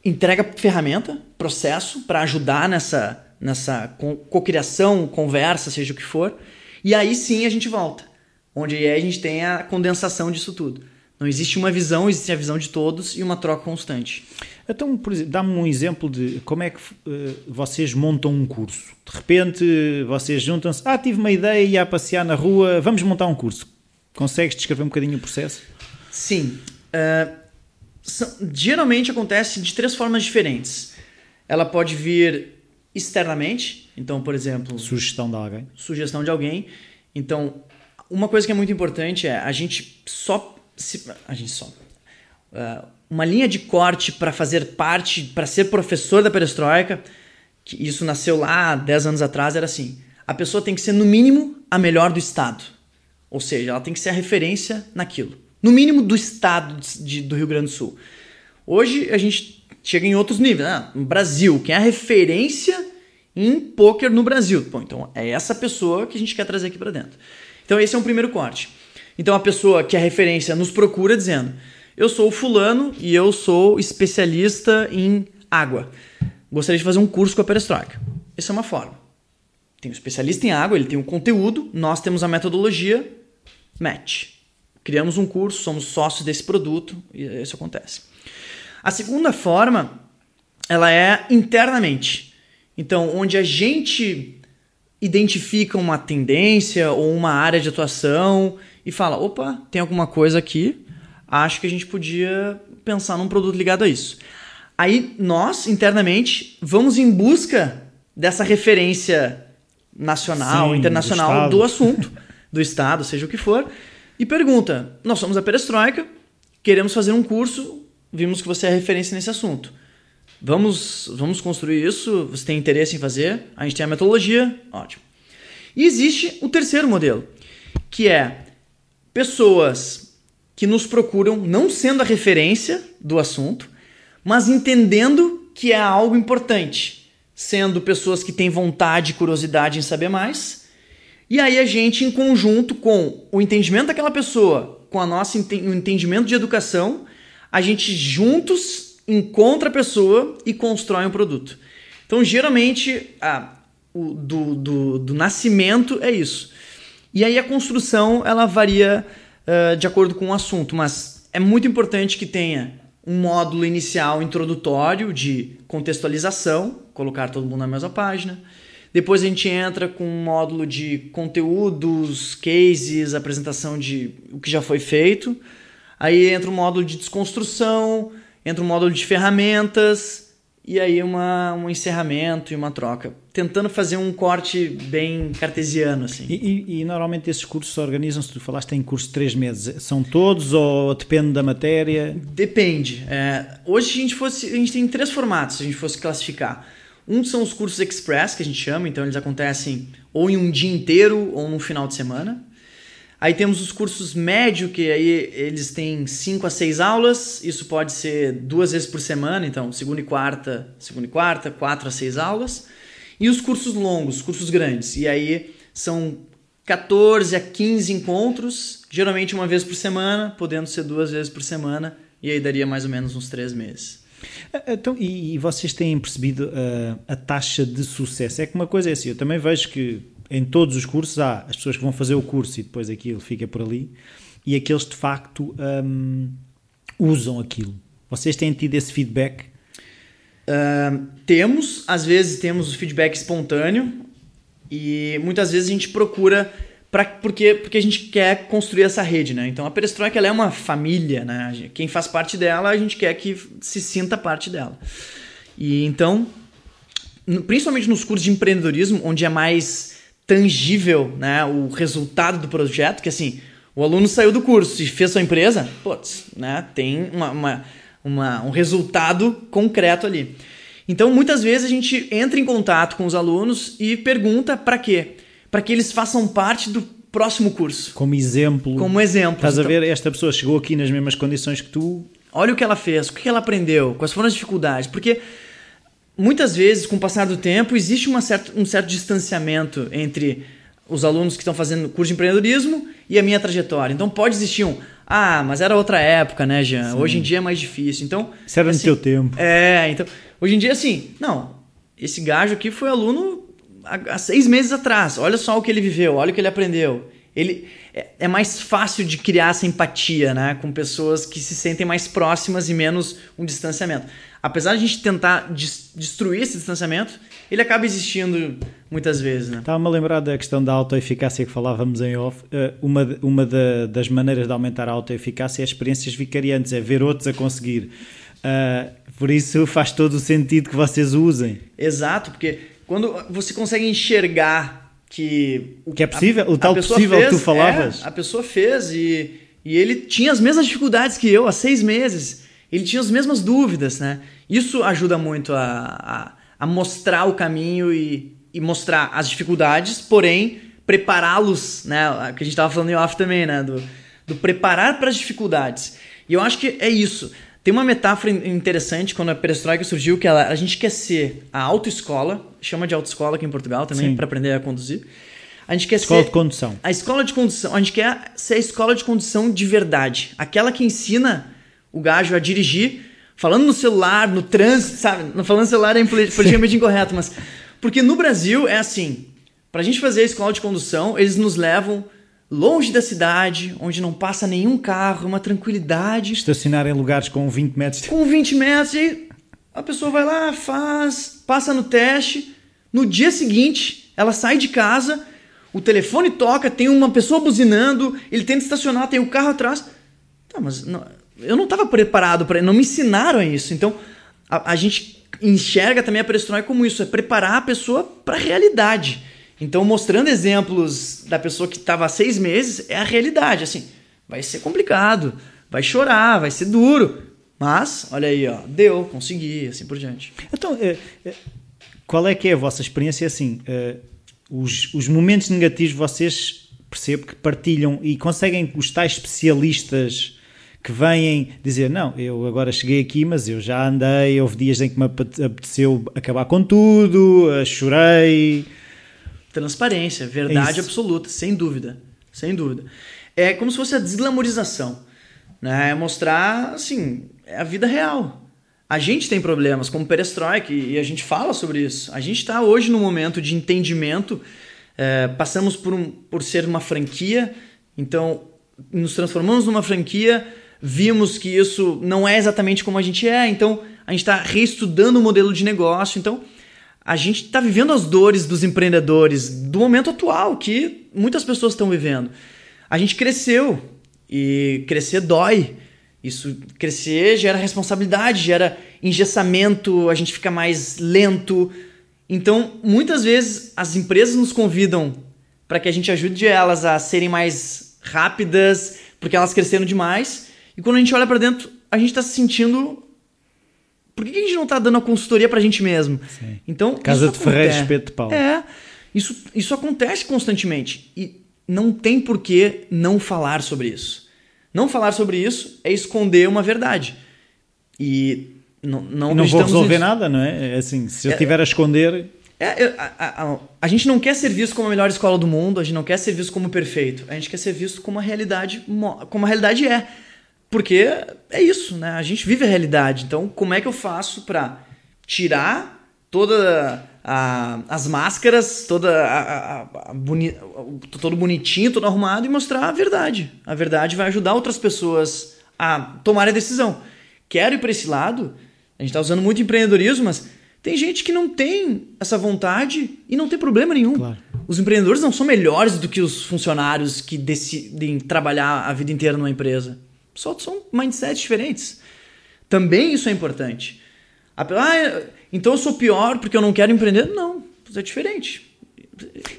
entrega ferramenta, processo para ajudar nessa, nessa cocriação, conversa, seja o que for. E aí sim a gente volta. Onde aí a gente tem a condensação disso tudo. Não existe uma visão, existe a visão de todos e uma troca constante. Então, dá-me um exemplo de como é que uh, vocês montam um curso. De repente, vocês juntam-se, ah, tive uma ideia, ia passear na rua, vamos montar um curso. Consegues descrever um bocadinho o processo? Sim. Uh, são, geralmente acontece de três formas diferentes. Ela pode vir externamente, então, por exemplo... Sugestão de alguém. Sugestão de alguém. Então, uma coisa que é muito importante é a gente só se, a gente só. Uh, uma linha de corte para fazer parte, para ser professor da perestroika, que isso nasceu lá 10 anos atrás, era assim: a pessoa tem que ser, no mínimo, a melhor do estado. Ou seja, ela tem que ser a referência naquilo. No mínimo do estado de, do Rio Grande do Sul. Hoje a gente chega em outros níveis. Né? No Brasil, quem é a referência em poker no Brasil? Bom, então é essa pessoa que a gente quer trazer aqui para dentro. Então esse é um primeiro corte. Então a pessoa que é referência nos procura dizendo: Eu sou o fulano e eu sou especialista em água. Gostaria de fazer um curso com a perestroika. Essa é uma forma. Tem um especialista em água, ele tem um conteúdo, nós temos a metodologia, match. Criamos um curso, somos sócios desse produto e isso acontece. A segunda forma, ela é internamente. Então, onde a gente identifica uma tendência ou uma área de atuação e fala: opa, tem alguma coisa aqui, acho que a gente podia pensar num produto ligado a isso. Aí nós, internamente, vamos em busca dessa referência nacional, Sim, internacional do, do assunto, do Estado, seja o que for, e pergunta: nós somos a Perestroika, queremos fazer um curso, vimos que você é referência nesse assunto. Vamos, vamos construir isso? Você tem interesse em fazer? A gente tem a metodologia? Ótimo. E existe o terceiro modelo, que é pessoas que nos procuram não sendo a referência do assunto, mas entendendo que é algo importante, sendo pessoas que têm vontade e curiosidade em saber mais. E aí a gente, em conjunto com o entendimento daquela pessoa, com a nossa o entendimento de educação, a gente juntos encontra a pessoa e constrói um produto. Então, geralmente, a, o, do, do, do nascimento é isso. E aí a construção ela varia uh, de acordo com o assunto, mas é muito importante que tenha um módulo inicial introdutório de contextualização, colocar todo mundo na mesma página. Depois a gente entra com um módulo de conteúdos, cases, apresentação de o que já foi feito. Aí entra um módulo de desconstrução, entra um módulo de ferramentas, e aí uma, um encerramento e uma troca. Tentando fazer um corte bem cartesiano, assim. E, e, e normalmente esses cursos organizam-se, tu falaste em curso de três meses, são todos ou depende da matéria? Depende. É, hoje a gente, fosse, a gente tem três formatos, se a gente fosse classificar. Um são os cursos express, que a gente chama, então eles acontecem ou em um dia inteiro ou no final de semana. Aí temos os cursos médio, que aí eles têm 5 a 6 aulas, isso pode ser duas vezes por semana, então segunda e quarta, segunda e quarta, 4 a 6 aulas. E os cursos longos, os cursos grandes, e aí são 14 a 15 encontros, geralmente uma vez por semana, podendo ser duas vezes por semana, e aí daria mais ou menos uns três meses. Então, e, vocês têm percebido uh, a taxa de sucesso? É que uma coisa é assim, eu também vejo que em todos os cursos há as pessoas que vão fazer o curso e depois aquilo fica por ali e aqueles de facto um, usam aquilo. Vocês têm tido esse feedback? Temos, às vezes temos o feedback espontâneo e muitas vezes a gente procura pra, porque, porque a gente quer construir essa rede, né? Então a Perestroika ela é uma família, né? Quem faz parte dela, a gente quer que se sinta parte dela. E então, principalmente nos cursos de empreendedorismo, onde é mais tangível né, o resultado do projeto, que assim, o aluno saiu do curso e fez sua empresa, putz, né, tem uma, uma, uma, um resultado concreto ali. Então, muitas vezes a gente entra em contato com os alunos e pergunta para quê? Para que eles façam parte do próximo curso. Como exemplo. Como exemplo. Estás a ver, esta pessoa chegou aqui nas mesmas condições que tu. Olha o que ela fez, o que ela aprendeu, quais foram as dificuldades. Porque muitas vezes, com o passar do tempo, existe uma certo, um certo distanciamento entre os alunos que estão fazendo curso de empreendedorismo e a minha trajetória. Então pode existir um, ah, mas era outra época, né, Jean? Sim. Hoje em dia é mais difícil. Então, Isso era assim, no teu tempo. É, então, hoje em dia assim, não, esse gajo aqui foi aluno há, há seis meses atrás. Olha só o que ele viveu, olha o que ele aprendeu. Ele é, é mais fácil de criar essa empatia, né, com pessoas que se sentem mais próximas e menos um distanciamento apesar de a gente tentar destruir esse distanciamento, ele acaba existindo muitas vezes. Né? Estava-me a lembrar da questão da autoeficácia que falávamos em off. Eh, uma, uma da, das maneiras de aumentar a autoeficácia é experiências vicariantes, é ver outros a conseguir. Uh, por isso faz todo o sentido que vocês usem. Exato, porque quando você consegue enxergar que. O que é possível, a, o tal possível fez, que tu falavas. É, a pessoa fez e, e ele tinha as mesmas dificuldades que eu há seis meses ele tinha as mesmas dúvidas, né? Isso ajuda muito a, a, a mostrar o caminho e, e mostrar as dificuldades, porém prepará-los, né? Que a gente estava falando em off também, né? Do, do preparar para as dificuldades. E eu acho que é isso. Tem uma metáfora interessante quando a perestroika surgiu, que ela, a gente quer ser a autoescola, chama de autoescola aqui em Portugal também, para aprender a conduzir. A gente quer escola ser de condução. A escola de condução. A gente quer ser a escola de condução de verdade. Aquela que ensina o gajo a dirigir, falando no celular, no trânsito, sabe? Falando no celular é politicamente incorreto, mas. Porque no Brasil é assim: pra gente fazer a escola de condução, eles nos levam longe da cidade, onde não passa nenhum carro, uma tranquilidade. Estacionar em lugares com 20 metros. Com 20 metros, e a pessoa vai lá, faz, passa no teste. No dia seguinte, ela sai de casa, o telefone toca, tem uma pessoa buzinando, ele tenta estacionar, tem o um carro atrás. Tá, mas não, eu não estava preparado para não me ensinaram isso. Então a, a gente enxerga também a perestroika como isso, é preparar a pessoa para a realidade. Então mostrando exemplos da pessoa que estava há seis meses é a realidade. Assim, vai ser complicado, vai chorar, vai ser duro, mas olha aí, ó, deu, consegui, assim por diante. Então é, é, qual é que é a vossa experiência assim? É, os, os momentos negativos vocês percebo que partilham e conseguem os tais especialistas que vêm dizer: Não, eu agora cheguei aqui, mas eu já andei, houve dias em que me apeteceu acabar com tudo, eh, chorei. Transparência, verdade é absoluta, sem dúvida. Sem dúvida. É como se fosse a desglamorização. Né? É mostrar, assim, é a vida real. A gente tem problemas como perestroika e a gente fala sobre isso. A gente está hoje no momento de entendimento. É, passamos por, um, por ser uma franquia, então nos transformamos numa franquia, vimos que isso não é exatamente como a gente é, então a gente está reestudando o modelo de negócio. Então a gente está vivendo as dores dos empreendedores do momento atual que muitas pessoas estão vivendo. A gente cresceu e crescer dói. Isso crescer gera responsabilidade, gera engessamento, a gente fica mais lento. Então, muitas vezes as empresas nos convidam para que a gente ajude elas a serem mais rápidas, porque elas cresceram demais. E quando a gente olha para dentro, a gente está se sentindo por que a gente não está dando a consultoria para a gente mesmo? Sim. Então, Casa de Ferreira Espeto de Pau. É, isso, isso acontece constantemente. E não tem por que não falar sobre isso. Não falar sobre isso é esconder uma verdade. E não, não, não vou resolver nisso. nada, não é? é assim, se eu estiver é, a esconder. É, a, a, a, a, gente não quer ser visto como a melhor escola do mundo, a gente não quer ser visto como perfeito. A gente quer ser visto como a realidade, como a realidade é. Porque é isso, né? A gente vive a realidade. Então, como é que eu faço para tirar toda a, as máscaras, toda a, a, a boni, todo bonitinho, todo arrumado e mostrar a verdade. A verdade vai ajudar outras pessoas a tomar a decisão. Quero ir para esse lado. A gente está usando muito empreendedorismo, mas tem gente que não tem essa vontade e não tem problema nenhum. Claro. Os empreendedores não são melhores do que os funcionários que decidem trabalhar a vida inteira numa empresa. Só são mindsets diferentes. Também isso é importante. Ah, então eu sou pior porque eu não quero empreender? Não, é diferente.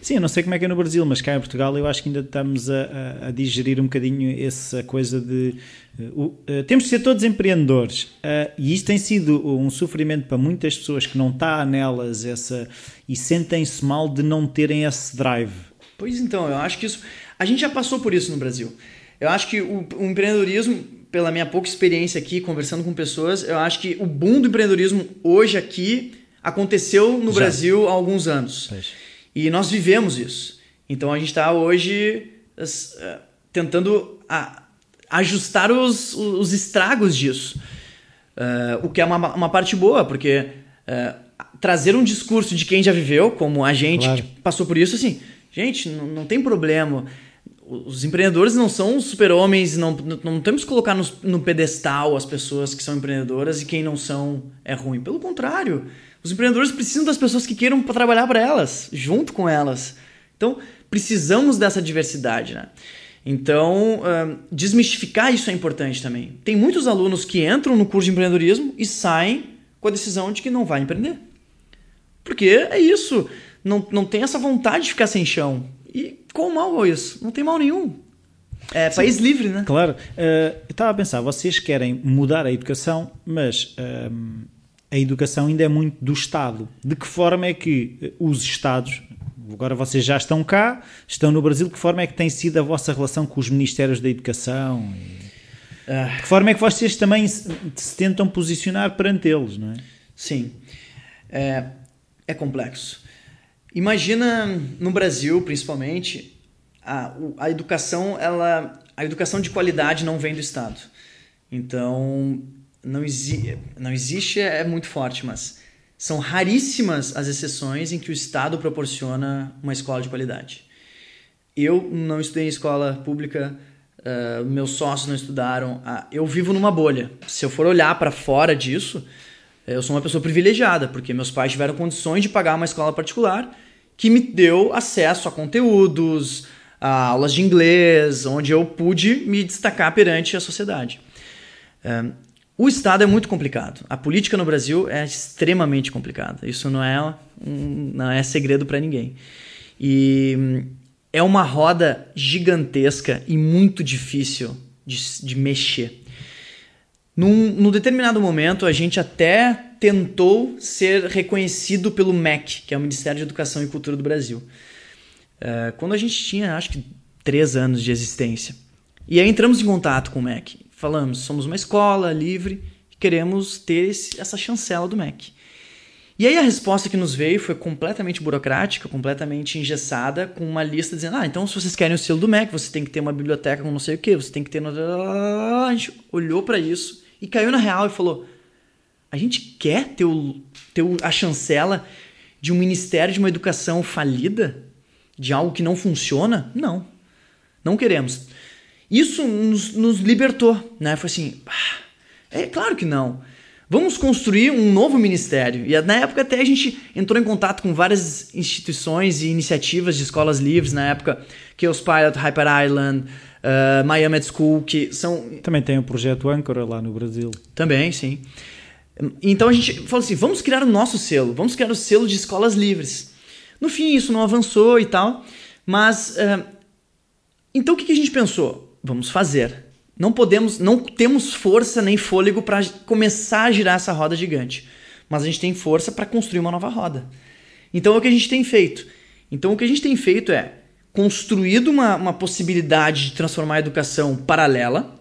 Sim, eu não sei como é que é no Brasil, mas cá em Portugal eu acho que ainda estamos a, a, a digerir um bocadinho essa coisa de. Uh, uh, temos de ser todos empreendedores. Uh, e isto tem sido um sofrimento para muitas pessoas que não está nelas essa, e sentem-se mal de não terem esse drive. Pois então, eu acho que isso. A gente já passou por isso no Brasil. Eu acho que o, o empreendedorismo, pela minha pouca experiência aqui, conversando com pessoas, eu acho que o boom do empreendedorismo hoje aqui aconteceu no Já. Brasil há alguns anos. E nós vivemos isso. Então a gente está hoje uh, tentando ajustar os, os estragos disso. Uh, o que é uma, uma parte boa, porque uh, trazer um discurso de quem já viveu, como a gente claro. que passou por isso, assim, gente, não, não tem problema os empreendedores não são super-homens, não, não temos que colocar no, no, pedestal as pessoas que são empreendedoras e quem não são é ruim. Pelo contrário, os empreendedores precisam das pessoas que queiram trabalhar para elas, junto com elas. Então, precisamos dessa diversidade, né? Então, uh, desmistificar isso é importante também. Tem muitos alunos que entram no curso de empreendedorismo e saem com a decisão de que não vai empreender. Porque é isso. Não, não tem essa vontade de ficar sem chão. E qual mal isso? Não tem mal nenhum. É Sim, país livre, né? Claro. Uh, eu estava a pensar, vocês querem mudar a educação, mas uh, a educação ainda é muito do Estado. De que forma é que os Estados, agora vocês já estão cá, estão no Brasil, de que forma é que tem sido a vossa relação com os Ministérios da Educação? Uh, de que forma é que vocês também se, se tentam posicionar perante eles, não é? Sim. É, é complexo. Imagina no Brasil, principalmente, a, a educação, ela, a educação de qualidade não vem do Estado. Então, não, exi não existe, é, é muito forte, mas são raríssimas as exceções em que o Estado proporciona uma escola de qualidade. Eu não estudei em escola pública, uh, meus sócios não estudaram. Uh, eu vivo numa bolha. Se eu for olhar para fora disso, eu sou uma pessoa privilegiada, porque meus pais tiveram condições de pagar uma escola particular que me deu acesso a conteúdos, a aulas de inglês, onde eu pude me destacar perante a sociedade. o Estado é muito complicado. A política no Brasil é extremamente complicada. Isso não é, não é segredo para ninguém. E hum, é uma roda gigantesca e muito difícil de, de mexer. Num, num determinado momento, a gente até tentou ser reconhecido pelo MEC, que é o Ministério de Educação e Cultura do Brasil. Uh, quando a gente tinha, acho que, três anos de existência. E aí entramos em contato com o MEC. Falamos, somos uma escola livre e queremos ter esse, essa chancela do MEC. E aí a resposta que nos veio foi completamente burocrática, completamente engessada, com uma lista dizendo: ah, então se vocês querem o selo do MEC, você tem que ter uma biblioteca com não sei o que, você tem que ter. A gente olhou para isso e caiu na real e falou: A gente quer ter, o, ter a chancela de um ministério de uma educação falida? De algo que não funciona? Não. Não queremos. Isso nos, nos libertou, né? Foi assim, ah, é claro que não. Vamos construir um novo ministério. E na época até a gente entrou em contato com várias instituições e iniciativas de escolas livres na época, Chaos Pilot, Hyper Island, uh, Miami School, que são... Também tem o projeto Âncora lá no Brasil. Também, sim. Então a gente falou assim, vamos criar o nosso selo, vamos criar o selo de escolas livres. No fim isso não avançou e tal, mas... Uh, então o que a gente pensou? Vamos fazer. Não podemos, não temos força nem fôlego para começar a girar essa roda gigante, mas a gente tem força para construir uma nova roda. Então é o que a gente tem feito. Então o que a gente tem feito é construído uma, uma possibilidade de transformar a educação paralela,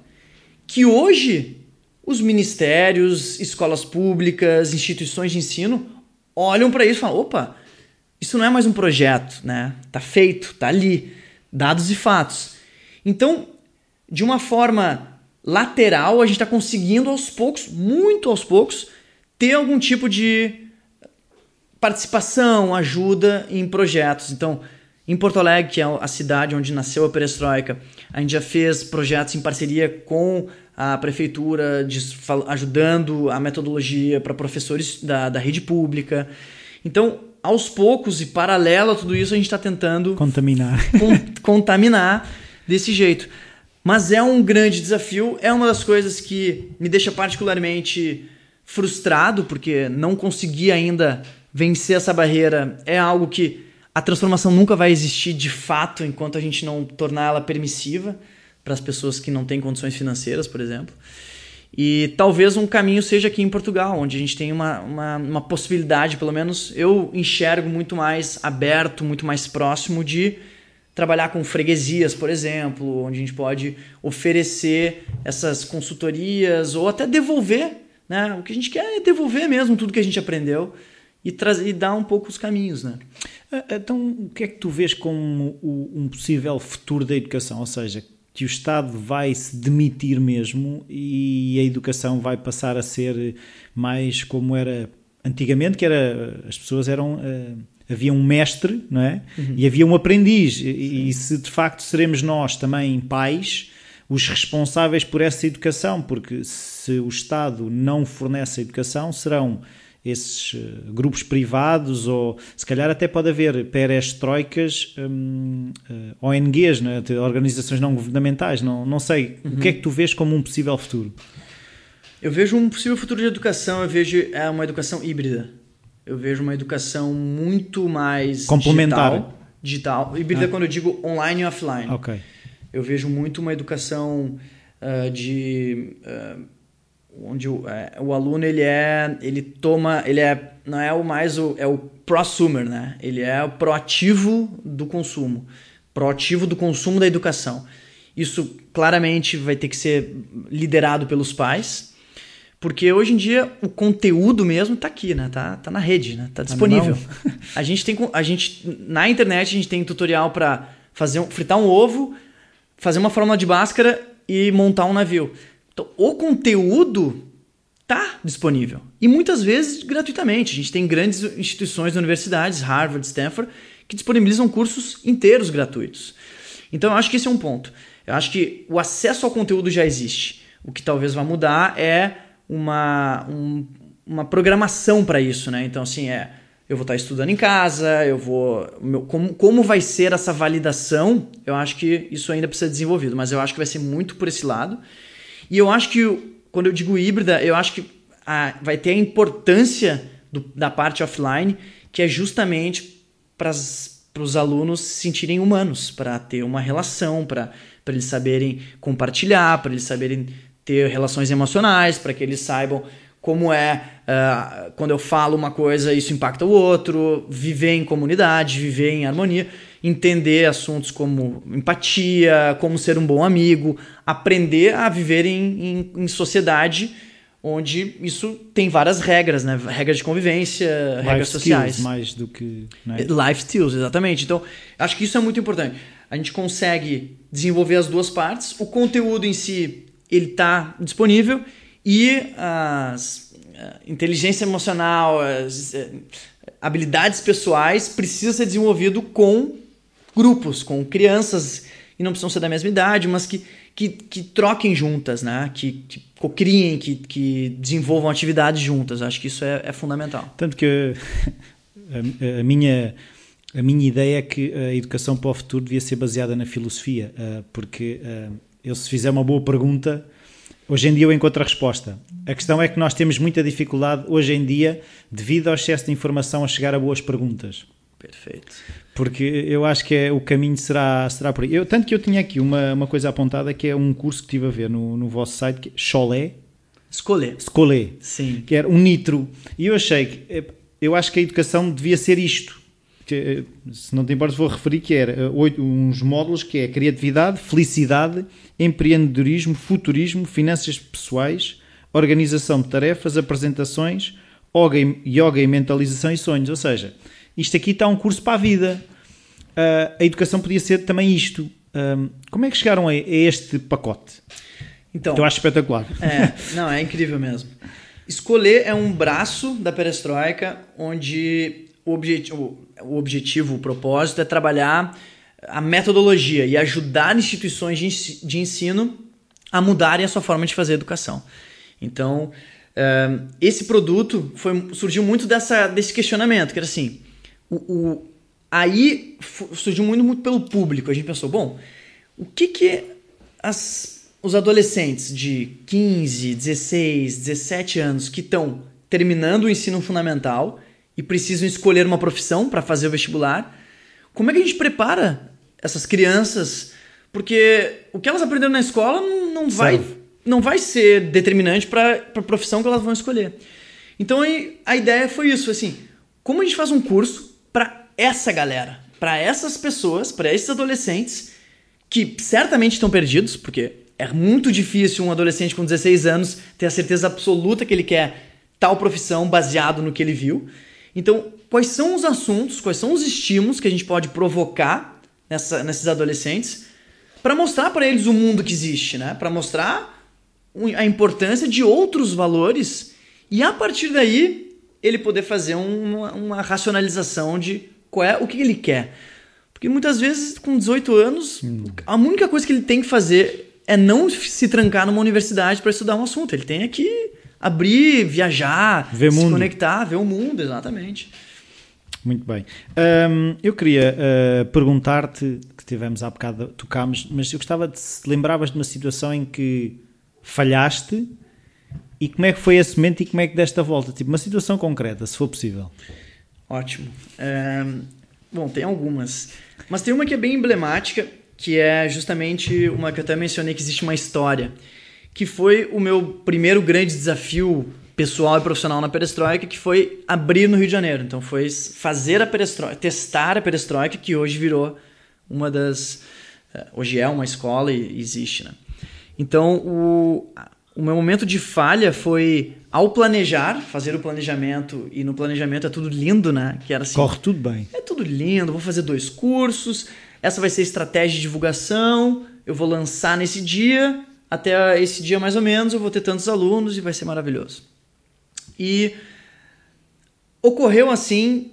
que hoje os ministérios, escolas públicas, instituições de ensino olham para isso e falam: opa, isso não é mais um projeto, né? Tá feito, tá ali, dados e fatos. Então de uma forma lateral, a gente está conseguindo aos poucos, muito aos poucos, ter algum tipo de participação, ajuda em projetos. Então, em Porto Alegre, que é a cidade onde nasceu a Perestroika, a gente já fez projetos em parceria com a prefeitura, de, ajudando a metodologia para professores da, da rede pública. Então, aos poucos e paralelo a tudo isso, a gente está tentando contaminar. Con contaminar desse jeito. Mas é um grande desafio, é uma das coisas que me deixa particularmente frustrado, porque não consegui ainda vencer essa barreira. É algo que a transformação nunca vai existir de fato enquanto a gente não tornar ela permissiva para as pessoas que não têm condições financeiras, por exemplo. E talvez um caminho seja aqui em Portugal, onde a gente tem uma, uma, uma possibilidade, pelo menos eu enxergo muito mais aberto, muito mais próximo de trabalhar com freguesias, por exemplo, onde a gente pode oferecer essas consultorias ou até devolver, né? O que a gente quer é devolver mesmo tudo que a gente aprendeu e, e dar um pouco os caminhos, né? Ah, então, o que é que tu vês como um possível futuro da educação? Ou seja, que o Estado vai se demitir mesmo e a educação vai passar a ser mais como era antigamente, que era as pessoas eram uh, havia um mestre, não é? Uhum. E havia um aprendiz. E, e, se de facto seremos nós também pais os responsáveis por essa educação, porque se o Estado não fornece a educação, serão esses uh, grupos privados ou se calhar até pode haver perestroicas um, uh, eh, ONGs, né? organizações não governamentais, não, não sei. Uhum. O que é que tu vês como um possível futuro? Eu vejo um possível futuro de educação, eu vejo é uma educação híbrida eu vejo uma educação muito mais complementar. Digital. digital. Híbrida ah. quando eu digo online e offline. Ok. Eu vejo muito uma educação uh, de uh, onde o, é, o, aluno ele é ele toma ele é não é o mais o é o prosumer né ele é o proativo do consumo proativo do consumo da educação isso claramente vai ter que ser liderado pelos pais porque hoje em dia o conteúdo mesmo tá aqui, né? Tá, tá na rede, né? Tá disponível. a gente tem a gente na internet a gente tem tutorial para fazer um, fritar um ovo, fazer uma fórmula de Bhaskara e montar um navio. Então, o conteúdo tá disponível e muitas vezes gratuitamente. A gente tem grandes instituições, universidades, Harvard, Stanford, que disponibilizam cursos inteiros gratuitos. Então, eu acho que esse é um ponto. Eu acho que o acesso ao conteúdo já existe. O que talvez vá mudar é uma, um, uma programação para isso, né? Então, assim, é. Eu vou estar estudando em casa, eu vou. Meu, como, como vai ser essa validação? Eu acho que isso ainda precisa ser desenvolvido, mas eu acho que vai ser muito por esse lado. E eu acho que, quando eu digo híbrida, eu acho que a, vai ter a importância do, da parte offline, que é justamente para os alunos se sentirem humanos, para ter uma relação, para eles saberem compartilhar, para eles saberem ter relações emocionais, para que eles saibam como é uh, quando eu falo uma coisa, isso impacta o outro, viver em comunidade, viver em harmonia, entender assuntos como empatia, como ser um bom amigo, aprender a viver em, em, em sociedade onde isso tem várias regras, né? Regras de convivência, Life regras sociais. mais do que. Né? Life skills, exatamente. Então, acho que isso é muito importante. A gente consegue desenvolver as duas partes. O conteúdo em si ele está disponível e as, inteligência emocional, habilidades pessoais precisa ser desenvolvido com grupos, com crianças, e não precisam ser da mesma idade, mas que, que, que troquem juntas, né? que, que cocriem, que, que desenvolvam atividades juntas. Acho que isso é, é fundamental. Tanto que a, a, minha, a minha ideia é que a educação para o futuro devia ser baseada na filosofia, eh, porque eh, eu, se fizer uma boa pergunta, hoje em dia eu encontro a resposta. A questão é que nós temos muita dificuldade hoje em dia, devido ao excesso de informação, a chegar a boas perguntas. Perfeito. Porque eu acho que é, o caminho será, será por aí. Eu, tanto que eu tinha aqui uma, uma coisa apontada que é um curso que estive a ver no, no vosso site, que é Cholé. Escolher. Escolher. Sim. Que era um nitro. E eu achei que, eu acho que a educação devia ser isto. Que, se não te importas, vou referir que era eh, oito, uns módulos que é criatividade, felicidade, empreendedorismo, futurismo, finanças pessoais, organização de tarefas, apresentações, yoga e mentalização e sonhos. Ou seja, isto aqui está um curso para a vida. Uh, a educação podia ser também isto. Um, como é que chegaram a, a este pacote? Então, eu acho espetacular. É, não, é incrível mesmo. Escolher é um braço da perestroika onde o, objetivo, o objetivo, o propósito é trabalhar a metodologia e ajudar instituições de ensino a mudarem a sua forma de fazer educação. Então, esse produto foi, surgiu muito dessa, desse questionamento, que era assim, o, o, aí surgiu muito, muito pelo público. A gente pensou, bom, o que que as, os adolescentes de 15, 16, 17 anos que estão terminando o ensino fundamental e precisam escolher uma profissão para fazer o vestibular, como é que a gente prepara essas crianças? Porque o que elas aprenderam na escola não, não vai, não vai ser determinante para a profissão que elas vão escolher. Então a ideia foi isso, assim, como a gente faz um curso para essa galera, para essas pessoas, para esses adolescentes que certamente estão perdidos, porque é muito difícil um adolescente com 16 anos ter a certeza absoluta que ele quer tal profissão baseado no que ele viu. Então, quais são os assuntos, quais são os estímulos que a gente pode provocar nessa, nesses adolescentes para mostrar para eles o mundo que existe, né? Para mostrar a importância de outros valores e a partir daí ele poder fazer uma, uma racionalização de qual é o que ele quer. Porque muitas vezes, com 18 anos, hum. a única coisa que ele tem que fazer é não se trancar numa universidade para estudar um assunto. Ele tem que abrir, viajar, ver se mundo. conectar, ver o mundo, exatamente. Muito bem. Um, eu queria uh, perguntar-te, que tivemos há bocado, tocámos, mas eu gostava de se lembravas de uma situação em que falhaste e como é que foi esse momento e como é que desta volta? Tipo, uma situação concreta, se for possível. Ótimo. É, bom, tem algumas. Mas tem uma que é bem emblemática, que é justamente uma que eu até mencionei que existe uma história. Que foi o meu primeiro grande desafio pessoal e profissional na perestroika, que foi abrir no Rio de Janeiro. Então foi fazer a perestroika, testar a perestroika, que hoje virou uma das. Eh, hoje é uma escola e existe, né? Então, o, o meu momento de falha foi ao planejar, fazer o planejamento, e no planejamento é tudo lindo, né? Que era assim. Corre tudo bem. É tudo lindo, vou fazer dois cursos, essa vai ser estratégia de divulgação, eu vou lançar nesse dia, até esse dia mais ou menos, eu vou ter tantos alunos e vai ser maravilhoso. E ocorreu assim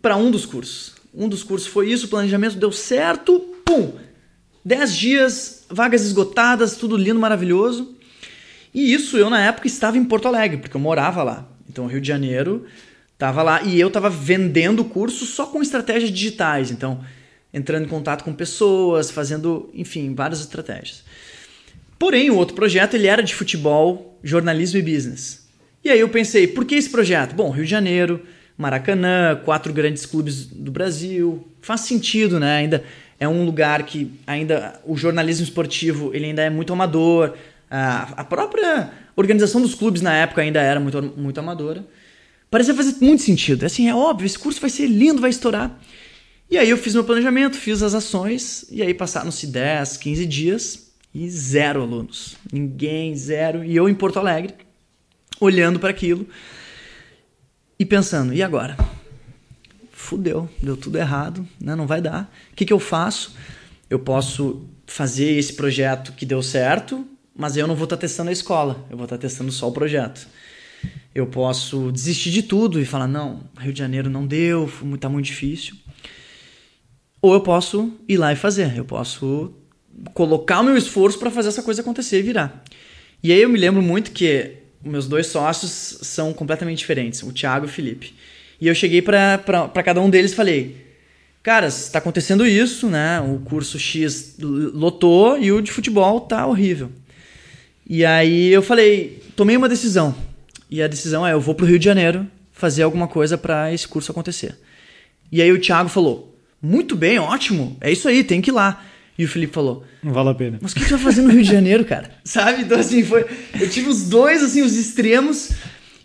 para um dos cursos. Um dos cursos foi isso, o planejamento deu certo, pum! Dez dias, vagas esgotadas, tudo lindo, maravilhoso. E isso eu, na época, estava em Porto Alegre, porque eu morava lá. Então, Rio de Janeiro estava lá e eu estava vendendo curso só com estratégias digitais. Então, entrando em contato com pessoas, fazendo, enfim, várias estratégias. Porém, o outro projeto ele era de futebol, jornalismo e business. E aí eu pensei, por que esse projeto? Bom, Rio de Janeiro, Maracanã, quatro grandes clubes do Brasil, faz sentido, né? Ainda é um lugar que ainda o jornalismo esportivo ele ainda é muito amador, a, própria organização dos clubes na época ainda era muito, muito amadora. Parecia fazer muito sentido. Assim, é óbvio, esse curso vai ser lindo, vai estourar. E aí eu fiz meu planejamento, fiz as ações, e aí passaram-se 10, 15 dias e zero alunos. Ninguém, zero. E eu em Porto Alegre, olhando para aquilo e pensando, e agora? Fudeu, deu tudo errado, né? não vai dar. O que, que eu faço? Eu posso fazer esse projeto que deu certo, mas eu não vou estar tá testando a escola, eu vou estar tá testando só o projeto. Eu posso desistir de tudo e falar: não, Rio de Janeiro não deu, tá muito difícil. Ou eu posso ir lá e fazer. Eu posso colocar o meu esforço para fazer essa coisa acontecer e virar. E aí eu me lembro muito que meus dois sócios são completamente diferentes, o Thiago e o Felipe. E eu cheguei para cada um deles e falei: Cara, está acontecendo isso, né? O curso X lotou e o de futebol tá horrível. E aí eu falei: tomei uma decisão. E a decisão é: eu vou pro Rio de Janeiro fazer alguma coisa para esse curso acontecer. E aí o Thiago falou: muito bem, ótimo, é isso aí, tem que ir lá. E o Felipe falou: Não vale a pena. Mas o que você vai fazer no Rio de Janeiro, cara? Sabe? Então, assim, foi. Eu tive os dois, assim, os extremos.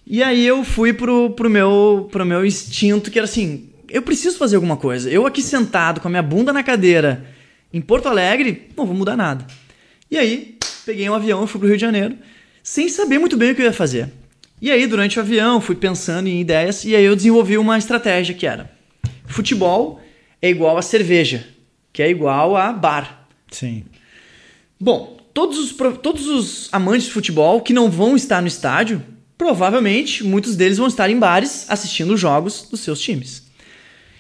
E aí eu fui pro, pro, meu, pro meu instinto, que era assim: eu preciso fazer alguma coisa. Eu aqui sentado com a minha bunda na cadeira em Porto Alegre, não vou mudar nada. E aí, peguei um avião e fui pro Rio de Janeiro, sem saber muito bem o que eu ia fazer. E aí, durante o avião, fui pensando em ideias e aí eu desenvolvi uma estratégia que era: futebol é igual a cerveja, que é igual a bar. Sim. Bom, todos os, todos os amantes de futebol que não vão estar no estádio, provavelmente muitos deles vão estar em bares assistindo jogos dos seus times.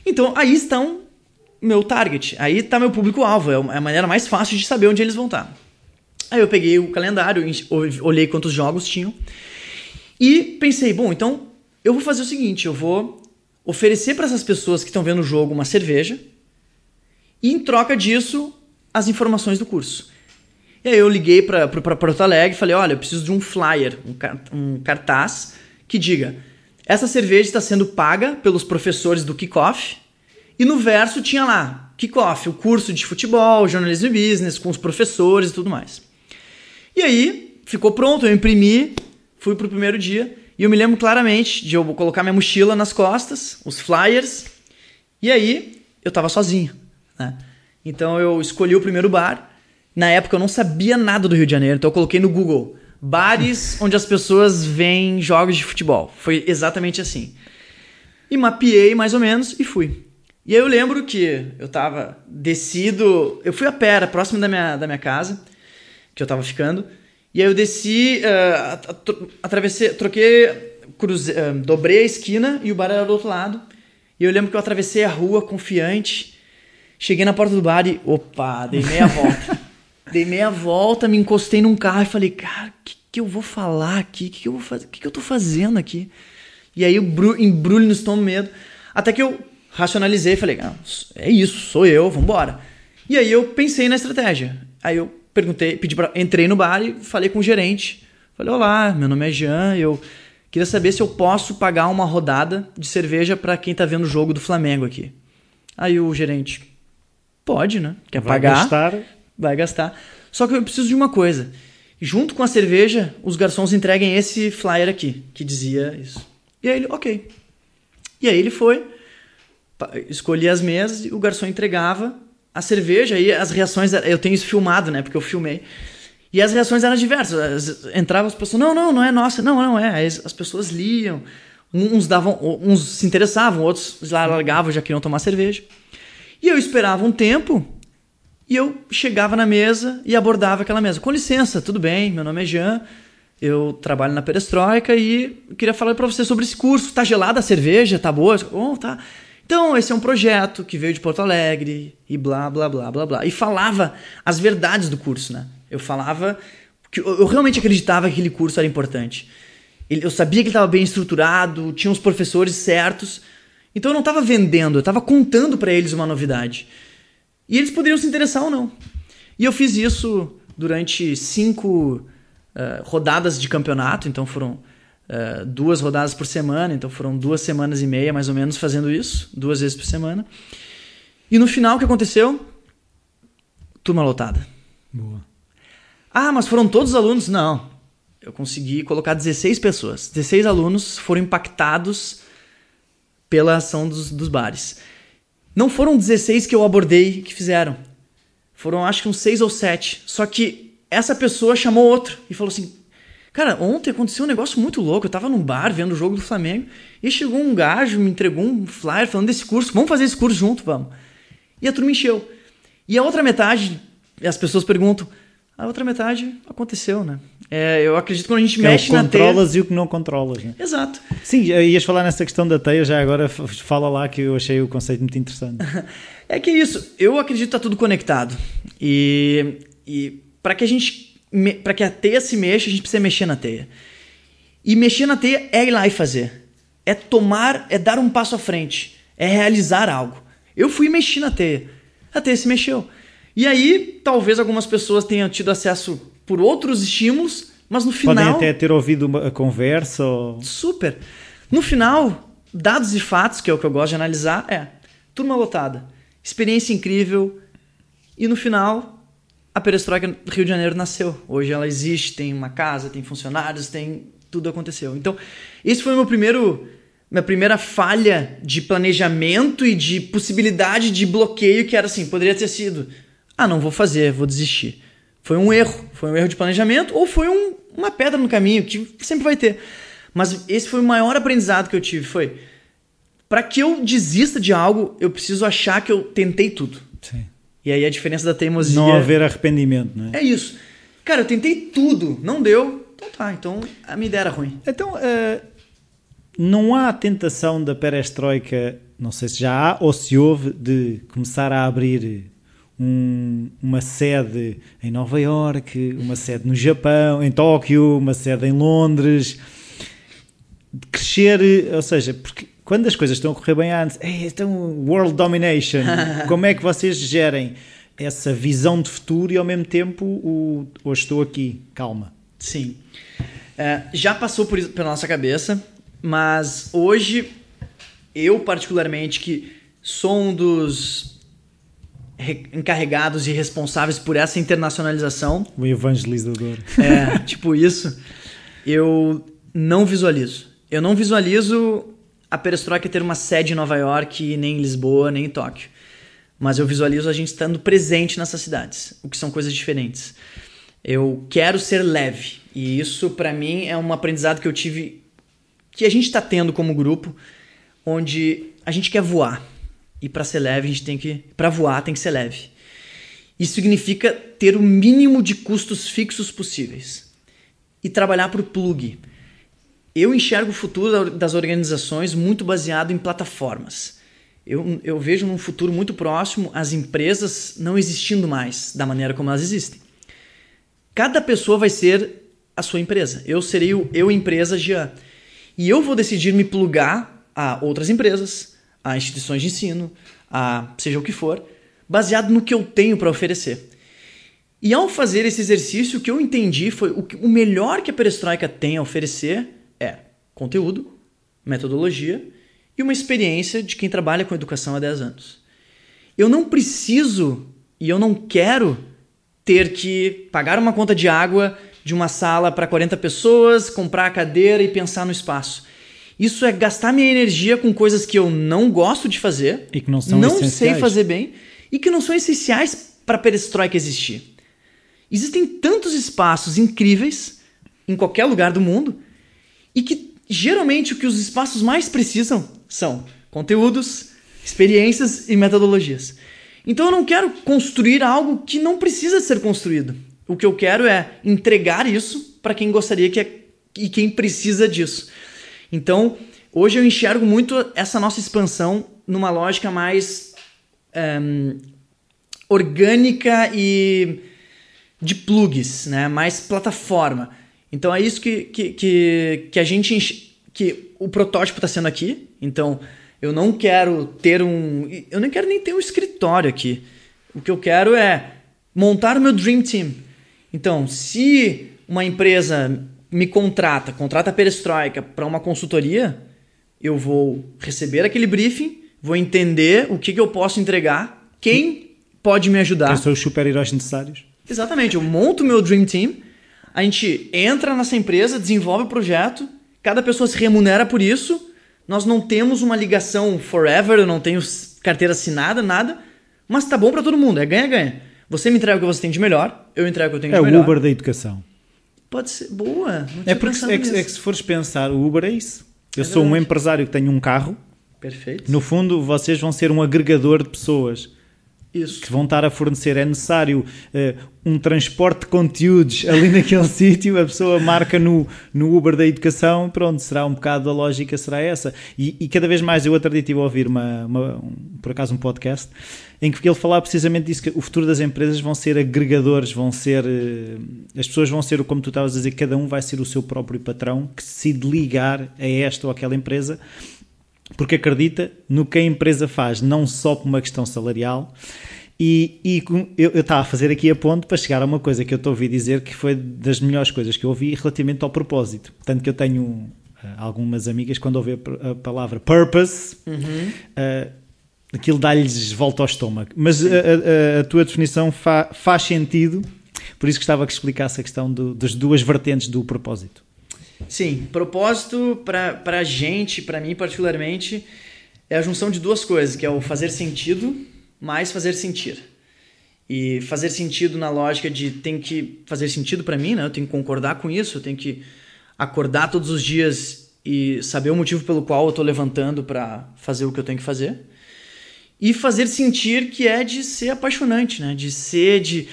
Então aí estão meu target, aí está meu público-alvo, é, é a maneira mais fácil de saber onde eles vão estar. Aí eu peguei o calendário, olhei quantos jogos tinham e pensei, bom, então eu vou fazer o seguinte, eu vou oferecer para essas pessoas que estão vendo o jogo uma cerveja e em troca disso as informações do curso. E aí eu liguei para Porto Alegre e falei, olha, eu preciso de um flyer, um, cartaz que diga essa cerveja está sendo paga pelos professores do Kickoff e no verso tinha lá Kickoff, o curso de futebol, jornalismo e business com os professores e tudo mais. E aí ficou pronto, eu imprimi, fui pro primeiro dia e eu me lembro claramente de eu colocar minha mochila nas costas, os flyers, e aí eu tava sozinho. Né? Então eu escolhi o primeiro bar. Na época eu não sabia nada do Rio de Janeiro, então eu coloquei no Google bares onde as pessoas veem jogos de futebol. Foi exatamente assim. E mapeei mais ou menos e fui. E aí eu lembro que eu tava descido, eu fui a pé, próximo da minha, da minha casa, que eu tava ficando. E aí eu desci, uh, atravessei, troquei, cruze, uh, dobrei a esquina e o bar era do outro lado. E eu lembro que eu atravessei a rua confiante, cheguei na porta do bar e, opa, dei meia volta. dei meia volta, me encostei num carro e falei, cara, o que, que eu vou falar aqui? O que, que eu vou fazer? O que, que eu tô fazendo aqui? E aí eu embrulho no estômago medo. Até que eu racionalizei e falei, ah, é isso, sou eu, vambora. E aí eu pensei na estratégia. Aí eu perguntei, pedi para entrei no bar e falei com o gerente. Falei: "Olá, meu nome é Jean, eu queria saber se eu posso pagar uma rodada de cerveja para quem tá vendo o jogo do Flamengo aqui". Aí o gerente: "Pode, né? Quer vai pagar?" Gastar. Vai gastar. Só que eu preciso de uma coisa. Junto com a cerveja, os garçons entreguem esse flyer aqui, que dizia isso. E aí ele, ok. E aí ele foi, escolhia as mesas e o garçom entregava a cerveja e as reações. Eu tenho isso filmado, né? Porque eu filmei. E as reações eram diversas. Entravam as pessoas, não, não, não é nossa, não, não é. As pessoas liam, uns davam, uns se interessavam, outros largavam, já queriam tomar cerveja. E eu esperava um tempo e eu chegava na mesa e abordava aquela mesa. Com licença, tudo bem? Meu nome é Jean, eu trabalho na Perestroika e queria falar para você sobre esse curso. Tá gelada a cerveja? Tá boa? Oh, tá. Então, esse é um projeto que veio de Porto Alegre e blá, blá, blá, blá, blá. E falava as verdades do curso, né? Eu falava que eu realmente acreditava que aquele curso era importante. Eu sabia que ele estava bem estruturado, tinha os professores certos. Então eu não estava vendendo, eu estava contando para eles uma novidade. E eles poderiam se interessar ou não. E eu fiz isso durante cinco uh, rodadas de campeonato, então foram uh, duas rodadas por semana, então foram duas semanas e meia mais ou menos fazendo isso, duas vezes por semana. E no final o que aconteceu? Turma lotada. Boa. Ah, mas foram todos os alunos? Não. Eu consegui colocar 16 pessoas. 16 alunos foram impactados pela ação dos, dos bares. Não foram 16 que eu abordei que fizeram. Foram acho que uns 6 ou 7. Só que essa pessoa chamou outro e falou assim: Cara, ontem aconteceu um negócio muito louco. Eu tava num bar vendo o jogo do Flamengo e chegou um gajo, me entregou um flyer falando desse curso. Vamos fazer esse curso junto, vamos. E a turma encheu. E a outra metade, as pessoas perguntam: A outra metade aconteceu, né? É, eu acredito que quando a gente Que é o mexe que na teia. controlas e o que não controlas. Né? Exato. Sim, ias falar nessa questão da teia, já agora fala lá que eu achei o conceito muito interessante. É que é isso, eu acredito que tá tudo conectado. E, e para que a gente. Para que a teia se mexa, a gente precisa mexer na teia. E mexer na teia é ir lá e fazer. É tomar, é dar um passo à frente. É realizar algo. Eu fui mexer na teia. A teia se mexeu. E aí, talvez algumas pessoas tenham tido acesso por outros estímulos, mas no final. Podem até ter ouvido uma- conversa ou... Super. No final, dados e fatos, que é o que eu gosto de analisar, é turma lotada, experiência incrível e no final a Perestroika do Rio de Janeiro nasceu. Hoje ela existe, tem uma casa, tem funcionários, tem tudo aconteceu. Então, esse foi o meu primeiro minha primeira falha de planejamento e de possibilidade de bloqueio que era assim, poderia ter sido, ah, não vou fazer, vou desistir. Foi um erro, foi um erro de planejamento ou foi um- uma pedra no caminho que sempre vai ter. Mas esse foi o maior aprendizado que eu tive, foi para que eu desista de algo, eu preciso achar que eu tentei tudo. Sim. E aí a diferença da teimosia Não haver arrependimento, não é? isso. Cara, eu tentei tudo, não deu. Então tá, então a minha ideia era ruim. Então, eh, não há a tentação da perestroika, não sei se já há ou se houve, de começar a abrir um- uma sede em Nova Iorque, uma sede no Japão, em Tóquio, uma sede em Londres, de crescer, ou seja, porque quando as coisas estão a correr bem antes, "Ei, então world domination, como é que vocês gerem essa visão de futuro e ao mesmo tempo o hoje estou aqui, calma. Sim. É, já passou por pela nossa cabeça, mas hoje, eu particularmente, que sou um dos re- encarregados e responsáveis por essa internacionalização, O evangelizador. é, tipo isso, eu não visualizo. Eu não visualizo a Perestroika ter uma sede em Nova York, nem em Lisboa, nem em Tóquio. Mas eu visualizo a gente estando presente nessas cidades, o que são coisas diferentes. Eu quero ser leve, e isso pra mim é um aprendizado que eu tive, que a gente está tendo como grupo, onde a gente quer voar. E para ser leve, a gente tem que, para voar, tem que ser leve. Isso significa ter o mínimo de custos fixos possíveis e trabalhar por plug. Eu enxergo o futuro da- das organizações muito baseado em plataformas. Eu, eu vejo num futuro muito próximo as empresas não existindo mais da maneira como elas existem. Cada pessoa vai ser a sua empresa. Eu serei o eu empresa Jean. E eu vou decidir me plugar a outras empresas, a instituições de ensino, a seja o que for, baseado no que eu tenho para oferecer. E ao fazer esse exercício, o que eu entendi foi o, que- o melhor que a perestroika tem a oferecer é conteúdo, metodologia e uma experiência de quem trabalha com educação há 10 anos. Eu não preciso e eu não quero ter que pagar uma conta de água de uma sala para 40 pessoas, comprar a cadeira e pensar no espaço. Isso é gastar minha energia com coisas que eu não gosto de fazer, E que não são não sei fazer bem e que não são essenciais para a perestroika existir. Existem tantos espaços incríveis em qualquer lugar do mundo e que geralmente o que os espaços mais precisam são conteúdos, experiências e metodologias. Então eu não quero construir algo que não precisa ser construído. O que eu quero é entregar isso para quem gostaria que e quem precisa disso. Então, hoje eu enxergo muito essa nossa expansão numa lógica mais ehm, orgânica e de plugs, né? mais plataforma. Então é isso que, que, que, que a gente. enx- que o protótipo está sendo aqui. Então eu não quero ter um. Eu não quero nem ter um escritório aqui. O que eu quero é montar o meu Dream Team. Então, se uma empresa me contrata, contrata a Perestroika para uma consultoria, eu vou receber aquele briefing, vou entender o que, que eu posso entregar, quem pode me ajudar. Quem são os super-heróis necessários? Exatamente, eu monto o meu Dream Team, a gente entra nessa empresa, desenvolve o projeto, cada pessoa se remunera por isso, nós não temos uma ligação forever, eu não tenho carteira assinada, nada, mas tá bom pra todo mundo, é ganha-ganha. Você me entrega o que você tem de melhor, eu entrego o que eu tenho É de o melhor. Uber da educação. Pode ser, boa. É porque é que, é que se fores pensar, o Uber é isso. Eu É sou um verdade. empresário que tenho um carro. Perfeito. No fundo, vocês vão ser um agregador de pessoas. Isso. que vão estar a fornecer. É necessário uh, um transporte de conteúdos ali naquele sítio, a pessoa marca no, no Uber da educação, pronto, será um bocado a lógica, será essa. E, e cada vez mais, eu outro dia estive a ouvir, uma, uma um, por acaso, um podcast, em que ele falava precisamente disso, que o futuro das empresas vão ser agregadores, vão ser, uh, as pessoas vão ser, como tu estavas a dizer, cada um vai ser o seu próprio patrão, que decide ligar a esta ou aquela empresa, porque acredita no que a empresa faz, não só por uma questão salarial. E, e eu, eu estava a fazer aqui a ponto para chegar a uma coisa que eu estou a ouvir dizer que foi das melhores coisas que eu ouvi relativamente ao propósito. Tanto que eu tenho uh, algumas amigas, quando ouvem a, a palavra purpose, uhum. uh, aquilo dá-lhes volta ao estômago. Mas a, a, a, tua definição fa, faz sentido, por isso gostava que explicasse a questão do, das duas vertentes do propósito. Sim, propósito para a gente, para mim particularmente, é a junção de duas coisas, que é o fazer sentido mais fazer sentir. E fazer sentido na lógica de tem que fazer sentido para mim, né? Eu tenho que concordar com isso, eu tenho que acordar todos os dias e saber o motivo pelo qual eu estou levantando para fazer o que eu tenho que fazer. E fazer sentir que é de ser apaixonante, né? De ser, de,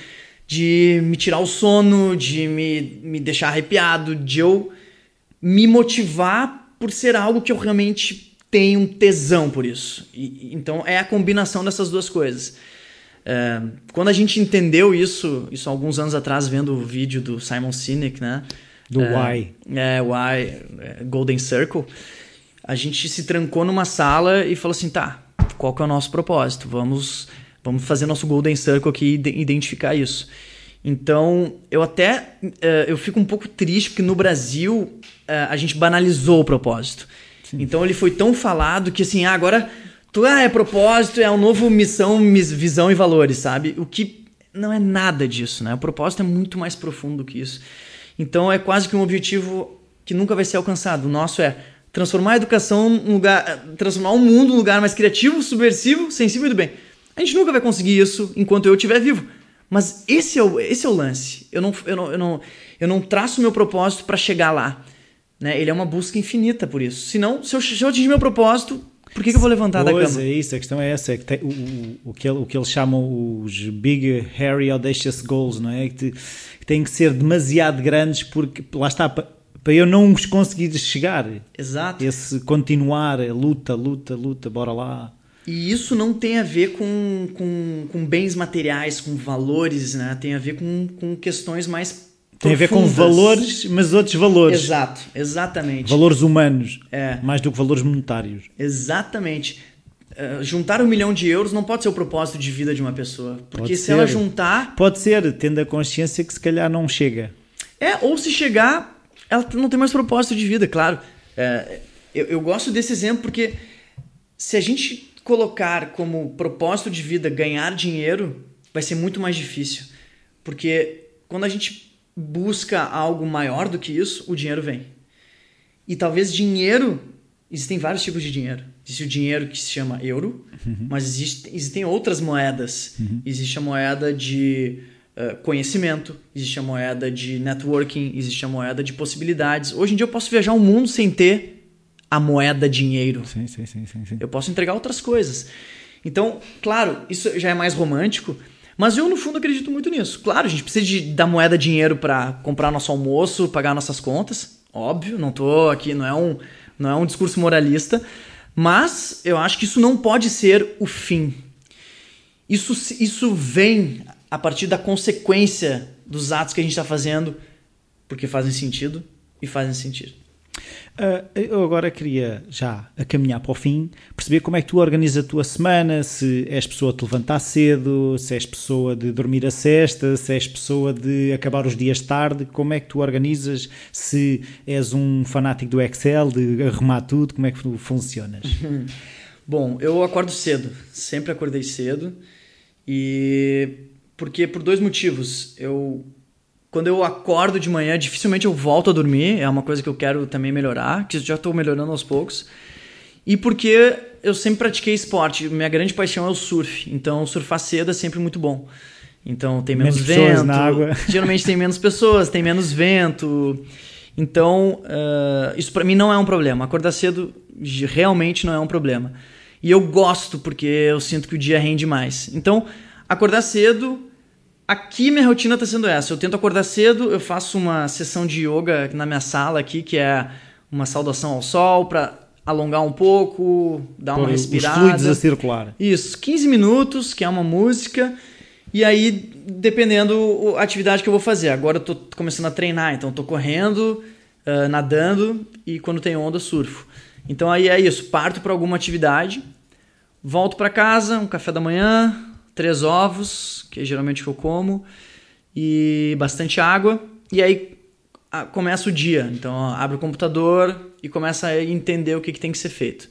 de me tirar o sono, de me, me deixar arrepiado, de eu me motivar por ser algo que eu realmente tenho um tesão por isso. E, então é a combinação dessas duas coisas. É, quando a gente entendeu isso, isso alguns anos atrás, vendo o vídeo do Simon Sinek, né? Do é, Why. É, Why, é, Golden Circle. A gente se trancou numa sala e falou assim, tá, qual que é o nosso propósito? Vamos, vamos fazer nosso Golden Circle aqui e identificar isso. Então, eu até uh, eu fico um pouco triste porque no Brasil uh, a gente banalizou o propósito. Sim. Então ele foi tão falado que assim, ah, agora tu ah, é propósito, é um novo missão, visão e valores, sabe? O que não é nada disso, né? O propósito é muito mais profundo que isso. Então é quase que um objetivo que nunca vai ser alcançado. O nosso é transformar a educação um lugar, transformar o mundo um lugar mais criativo, subversivo, sensível e do bem. A gente nunca vai conseguir isso enquanto eu estiver vivo. Mas esse é o, esse é o lance. Eu não, eu não, eu não, eu não traço meu propósito para chegar lá. Né? Ele é uma busca infinita por isso. Senão, se eu, se eu atingir meu propósito, por que, que eu vou levantar pois da cama? é isso, a questão é essa, é que tem, o, o, o, que ele, o que eles chamam os Big Hairy Audacious Goals, não é? Que, te, que têm que ser demasiado grandes porque, lá está, para, para eu não os conseguir chegar. Exato. Esse continuar, luta, luta, luta, bora lá. E isso não tem a ver com, com, com bens materiais, com valores, né? Tem a ver com, com questões mais tem a ver com valores, mas outros valores. Exato, exatamente. Valores humanos, é. mais do que valores monetários. Exatamente. Uh, juntar um milhão de euros não pode ser o propósito de vida de uma pessoa. Porque pode se ser. ela juntar. Pode ser, tendo a consciência que se calhar não chega. É, ou se chegar, ela não tem mais propósito de vida, claro. É, eu, eu gosto desse exemplo porque se a gente colocar como propósito de vida ganhar dinheiro, vai ser muito mais difícil. Porque quando a gente busca algo maior do que isso, o dinheiro vem. E talvez dinheiro, existem vários tipos de dinheiro. Existe o dinheiro que se chama euro, uhum. mas existe, existem outras moedas. Uhum. Existe a moeda de uh, conhecimento, existe a moeda de networking, existe a moeda de possibilidades. Hoje em dia eu posso viajar o mundo sem ter a moeda dinheiro. Sim, sim, sim, sim, sim. Eu posso entregar outras coisas. Então, claro, isso já é mais romântico, mas eu no fundo acredito muito nisso. Claro, a gente precisa de, da moeda dinheiro para comprar nosso almoço, pagar nossas contas, óbvio, não tô aqui, não é um não é um discurso moralista, mas eu acho que isso não pode ser o fim. Isso, isso vem a partir da consequência dos atos que a gente está fazendo, porque fazem sentido e fazem sentido. Uh, eu agora queria, já a caminhar para o fim, perceber como é que tu organizas a tua semana, se és pessoa de levantar cedo, se és pessoa de dormir a cesta, se és pessoa de acabar os dias tarde, como é que tu organizas, se és um fanático do Excel, de arrumar tudo, como é que tu funcionas? Bom, eu acordo cedo, sempre acordei cedo, e porque por dois motivos. Eu quando eu acordo de manhã, dificilmente eu volto a dormir. É uma coisa que eu quero também melhorar, que já estou melhorando aos poucos. E porque eu sempre pratiquei esporte. Minha grande paixão é o surf. Então, surfar cedo é sempre muito bom. Então, tem menos, menos vento. Na água. Geralmente tem menos pessoas, tem menos vento. Então, uh, isso para mim não é um problema. Acordar cedo realmente não é um problema. E eu gosto porque eu sinto que o dia rende mais. Então, acordar cedo. Aqui minha rotina está sendo essa. Eu tento acordar cedo, eu faço uma sessão de yoga na minha sala aqui, que é uma saudação ao sol para alongar um pouco, dar uma respirada. Os fluidos a circular. Isso, 15 minutos, que é uma música. E aí, dependendo a atividade que eu vou fazer. Agora eu tô começando a treinar, então tô correndo, uh, nadando e quando tem onda, surfo. Então aí é isso, parto para alguma atividade, volto para casa, um café da manhã, três ovos, que é geralmente que eu como, e bastante água. E aí começa o dia. Então ó, abre o computador e começa a entender o que, que tem que ser feito.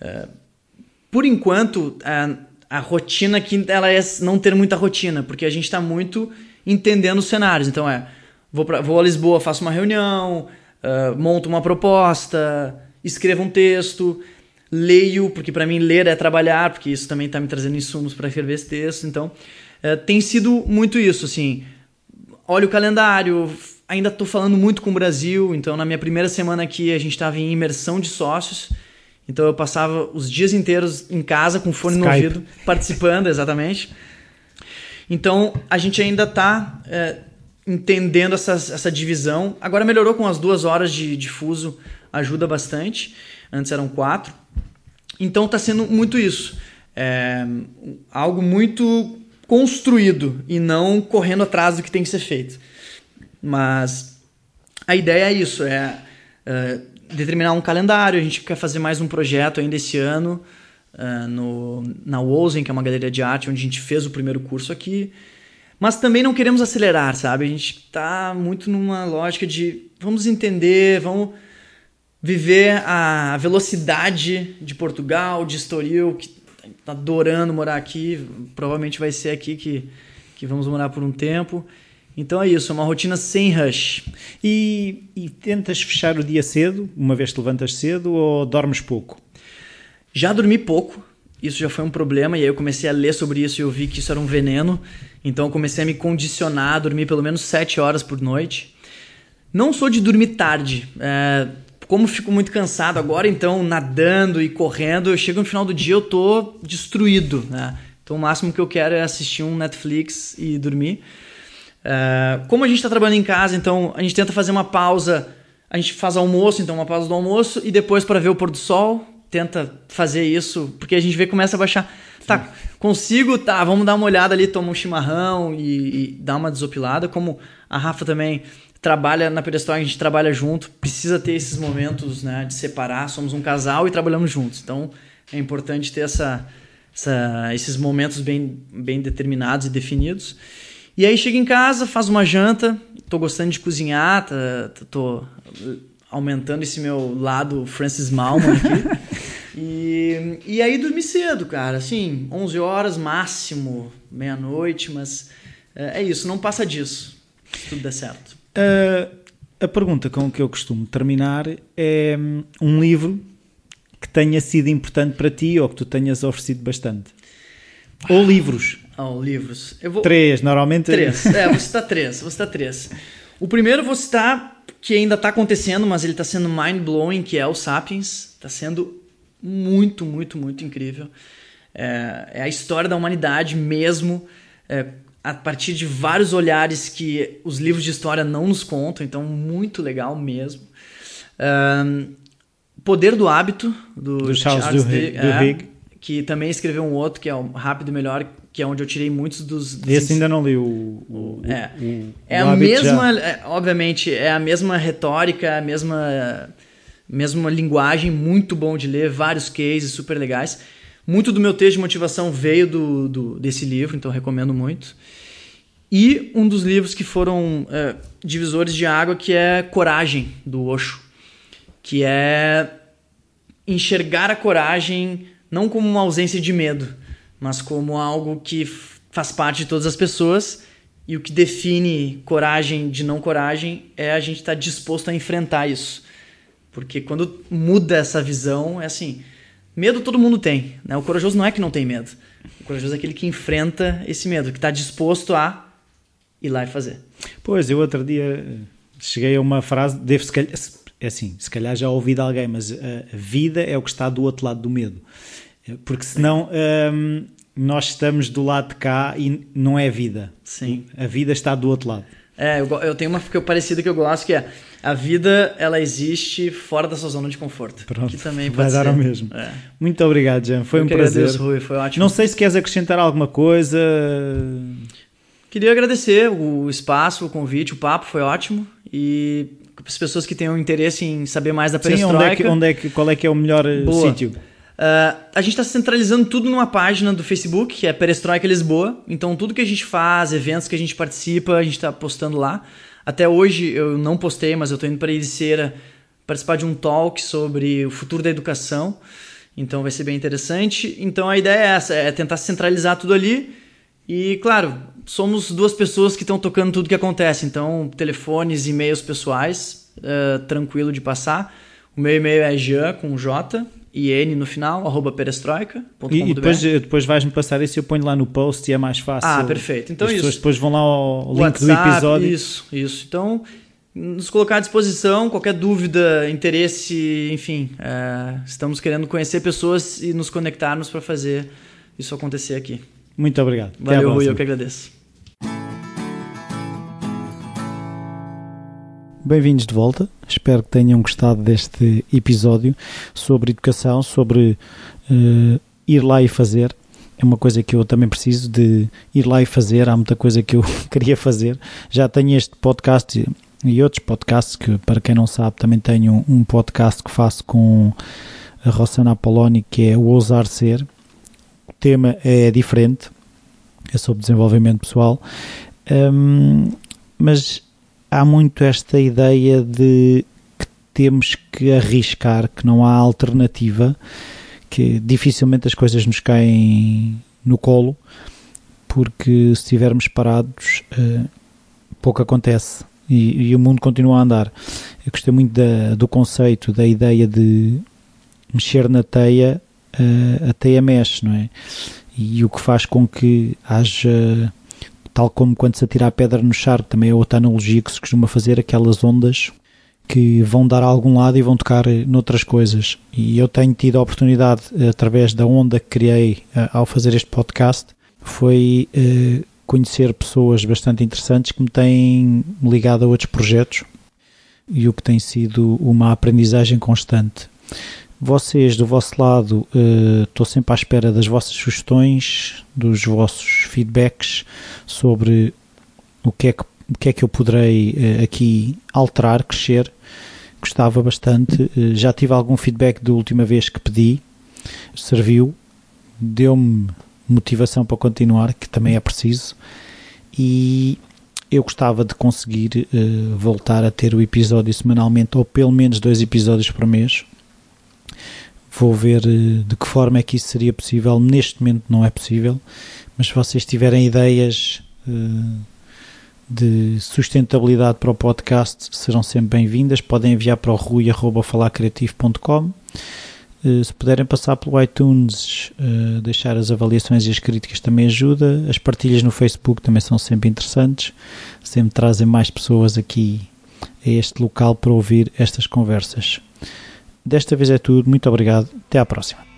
Uh, por enquanto, uh, a rotina aqui ela é não ter muita rotina, porque a gente está muito entendendo os cenários. Então é, vou, pra, vou a Lisboa, faço uma reunião, uh, monto uma proposta, escrevo um texto, leio, porque para mim ler é trabalhar, porque isso também está me trazendo insumos para escrever esse texto. Então uh, tem sido muito isso, assim. Olho o calendário, ainda estou falando muito com o Brasil, então na minha primeira semana aqui a gente estava em imersão de sócios. Então eu passava os dias inteiros em casa com fone Skype. no ouvido, participando, exatamente. Então a gente ainda está é, entendendo essa, essa divisão. Agora melhorou com as duas horas de, de fuso, ajuda bastante. Antes eram quatro. Então está sendo muito isso. É, algo muito construído e não correndo atrás do que tem que ser feito. Mas a ideia é isso, é, é determinar um calendário. A gente quer fazer mais um projeto ainda esse ano uh, no, na Wozen, que é uma galeria de arte, onde a gente fez o primeiro curso aqui. Mas também não queremos acelerar, sabe? A gente está muito numa lógica de vamos entender, vamos viver a velocidade de Portugal, de Estoril, que está adorando morar aqui. Provavelmente vai ser aqui que, que vamos morar por um tempo. Então é isso, é uma rotina sem rush. E, e tentas fechar o dia cedo, uma vez que levantas cedo, ou dormes pouco? Já dormi pouco, isso já foi um problema, e aí eu comecei a ler sobre isso e eu vi que isso era um veneno. Então eu comecei a me condicionar a dormir pelo menos 7 horas por noite. Não sou de dormir tarde. É, como fico muito cansado agora, então nadando e correndo, eu chego no final do dia eu tô destruído. Né? Então o máximo que eu quero é assistir um Netflix e dormir. Uh, como a gente está trabalhando em casa, então a gente tenta fazer uma pausa. A gente faz almoço, então uma pausa do almoço e depois para ver o pôr do sol. Tenta fazer isso, porque a gente vê começa a baixar. Tá, consigo, tá, vamos dar uma olhada ali, toma um chimarrão e, e dar uma desopilada. Como a Rafa também trabalha na Perestroika, a gente trabalha junto, precisa ter esses momentos né, de separar. Somos um casal e trabalhamos juntos. Então é importante ter essa, essa, esses momentos bem, bem determinados e definidos. E aí chega em casa, faz uma janta, tô gostando de cozinhar, tá, tô aumentando esse meu lado Francis Malman aqui. e, e aí dormi cedo, cara, assim, 11 horas máximo, meia-noite, mas é, é, isso, não passa disso, se tudo der certo. Uh, a pergunta com que eu costumo terminar é hum, um livro que tenha sido importante para ti ou que tu tenhas oferecido bastante. Ou livros. Oh, livros. Vou... Três, normalmente. Três. É, vou citar três. Vou citar três. O primeiro vou citar que ainda está acontecendo, mas ele está sendo mind-blowing, que é o Sapiens. Está sendo muito, muito, muito incrível. É, é, a história da humanidade mesmo, é, a partir de vários olhares que os livros de história não nos contam, então muito legal mesmo. Um, Poder do Hábito, do, do Charles, Charles Duhigg, é, que também escreveu um outro, que é o Rápido e Melhor, que é onde eu tirei muitos dos. dos Esse ainda não li o. o é, o, é a mesma. É, obviamente, é a mesma retórica, a mesma, mesma linguagem, muito bom de ler, vários cases super legais. Muito do meu texto de motivação veio do, do desse livro, então recomendo muito. E um dos livros que foram é, divisores de água, que é Coragem, do Osho. Que é enxergar a coragem não como uma ausência de medo, mas como algo que faz parte de todas as pessoas. E o que define coragem de não coragem é a gente estar tá disposto a enfrentar isso. Porque quando muda essa visão, é assim: medo todo mundo tem. Né? O corajoso não é que não tem medo. O corajoso é aquele que enfrenta esse medo, que está disposto a ir lá e fazer. Pois, eu outro dia cheguei a uma frase, devo se calhar, é assim, se calhar já ouvi de alguém, mas a vida é o que está do outro lado do medo. Porque senão hum, nós estamos do lado de cá e não é vida. Sim. A vida está do outro lado. É, eu, eu tenho uma que eu parecida que eu gosto, que é a vida, ela existe fora da sua zona de conforto. Pronto, que também vai dar ser. ao mesmo. É. Muito obrigado, Jean. Foi Eu um prazer. agradeço, Rui, foi ótimo. Não sei se queres acrescentar alguma coisa. Queria agradecer o espaço, o convite, o papo foi ótimo. E as pessoas que tenham interesse em saber mais da Sim, onde é perestroika. que, onde é que, qual é que é o melhor eh, Boa. sítio? Ah, a gente está centralizando tudo numa página do Facebook, que é Perestroika Lisboa. Então, tudo que a gente faz, eventos que a gente participa, a gente está postando lá. Até hoje eu não postei, mas eu estou indo para Ericeira participar de um talk sobre o futuro da educação. Então, vai ser bem interessante. Então, a ideia é essa: é tentar centralizar tudo ali. E, claro, somos duas pessoas que estão tocando tudo que acontece. Então, telefones, e-mails pessoais, ah, tranquilo de passar. O meu e-mail é jean, com J, e N no final, arroba perestroika.com.br. E, depois, eh, depois vais-me passar isso e eu ponho lá no post e é mais fácil. Ah, perfeito. Então As pessoas isso. depois vão lá ao link do WhatsApp, episódio. Isso, isso. Então, nos colocar à disposição, qualquer dúvida, interesse, enfim, é, estamos querendo conhecer pessoas e nos conectarmos para fazer isso acontecer aqui. Muito obrigado. Valeu, Rui, eu que agradeço. Bem-vindos de volta. Espero que tenham gostado deste episódio sobre educação, sobre eh, ir lá e fazer. É uma coisa que eu também preciso de ir lá e fazer. Há muita coisa que eu queria fazer. Já tenho este podcast e- outros podcasts que, para quem não sabe, também tenho um podcast que faço com a Rossana Apoloni, que é o Ousar Ser. O tema é diferente, é sobre desenvolvimento pessoal. Hum, mas há muito esta ideia de que temos que arriscar, que não há alternativa, que dificilmente as coisas nos caem no colo, porque se estivermos parados, eh, pouco acontece e, e o mundo continua a andar. Eu gostei muito da- do conceito, da ideia de mexer na teia, eh, a teia mexe, não é? E o que faz com que haja tal como quando se atira a pedra no charco, também é outra analogia que se costuma fazer, aquelas ondas que vão dar a algum lado e vão tocar eh, noutras coisas. E eu tenho tido a oportunidade, eh, através da onda que criei eh, ao fazer este podcast, foi conhecer pessoas bastante interessantes que me têm ligado a outros projetos e o que tem sido uma aprendizagem constante. Vocês, do vosso lado, eh, estou sempre à espera das vossas sugestões, dos vossos feedbacks sobre o que é que, o que, é que eu poderei eh, aqui alterar, crescer. Gostava bastante. Eh, já tive algum feedback da última vez que pedi, serviu, deu-me motivação para continuar, que também é preciso. E eu gostava de conseguir eh, voltar a ter o episódio semanalmente, ou pelo menos dois episódios por mês. Vou ver eh, de que forma é que isso seria possível. Neste momento não é possível, mas se vocês tiverem ideias eh, de sustentabilidade para o podcast, serão sempre bem-vindas. Podem enviar para o rui.falacreativo.com. Eh, Se puderem passar pelo iTunes, deixar as avaliações e as críticas também ajuda. As partilhas no Facebook também são sempre interessantes, sempre trazem mais pessoas aqui a este local para ouvir estas conversas. Desta vez é tudo, muito obrigado, até à próxima.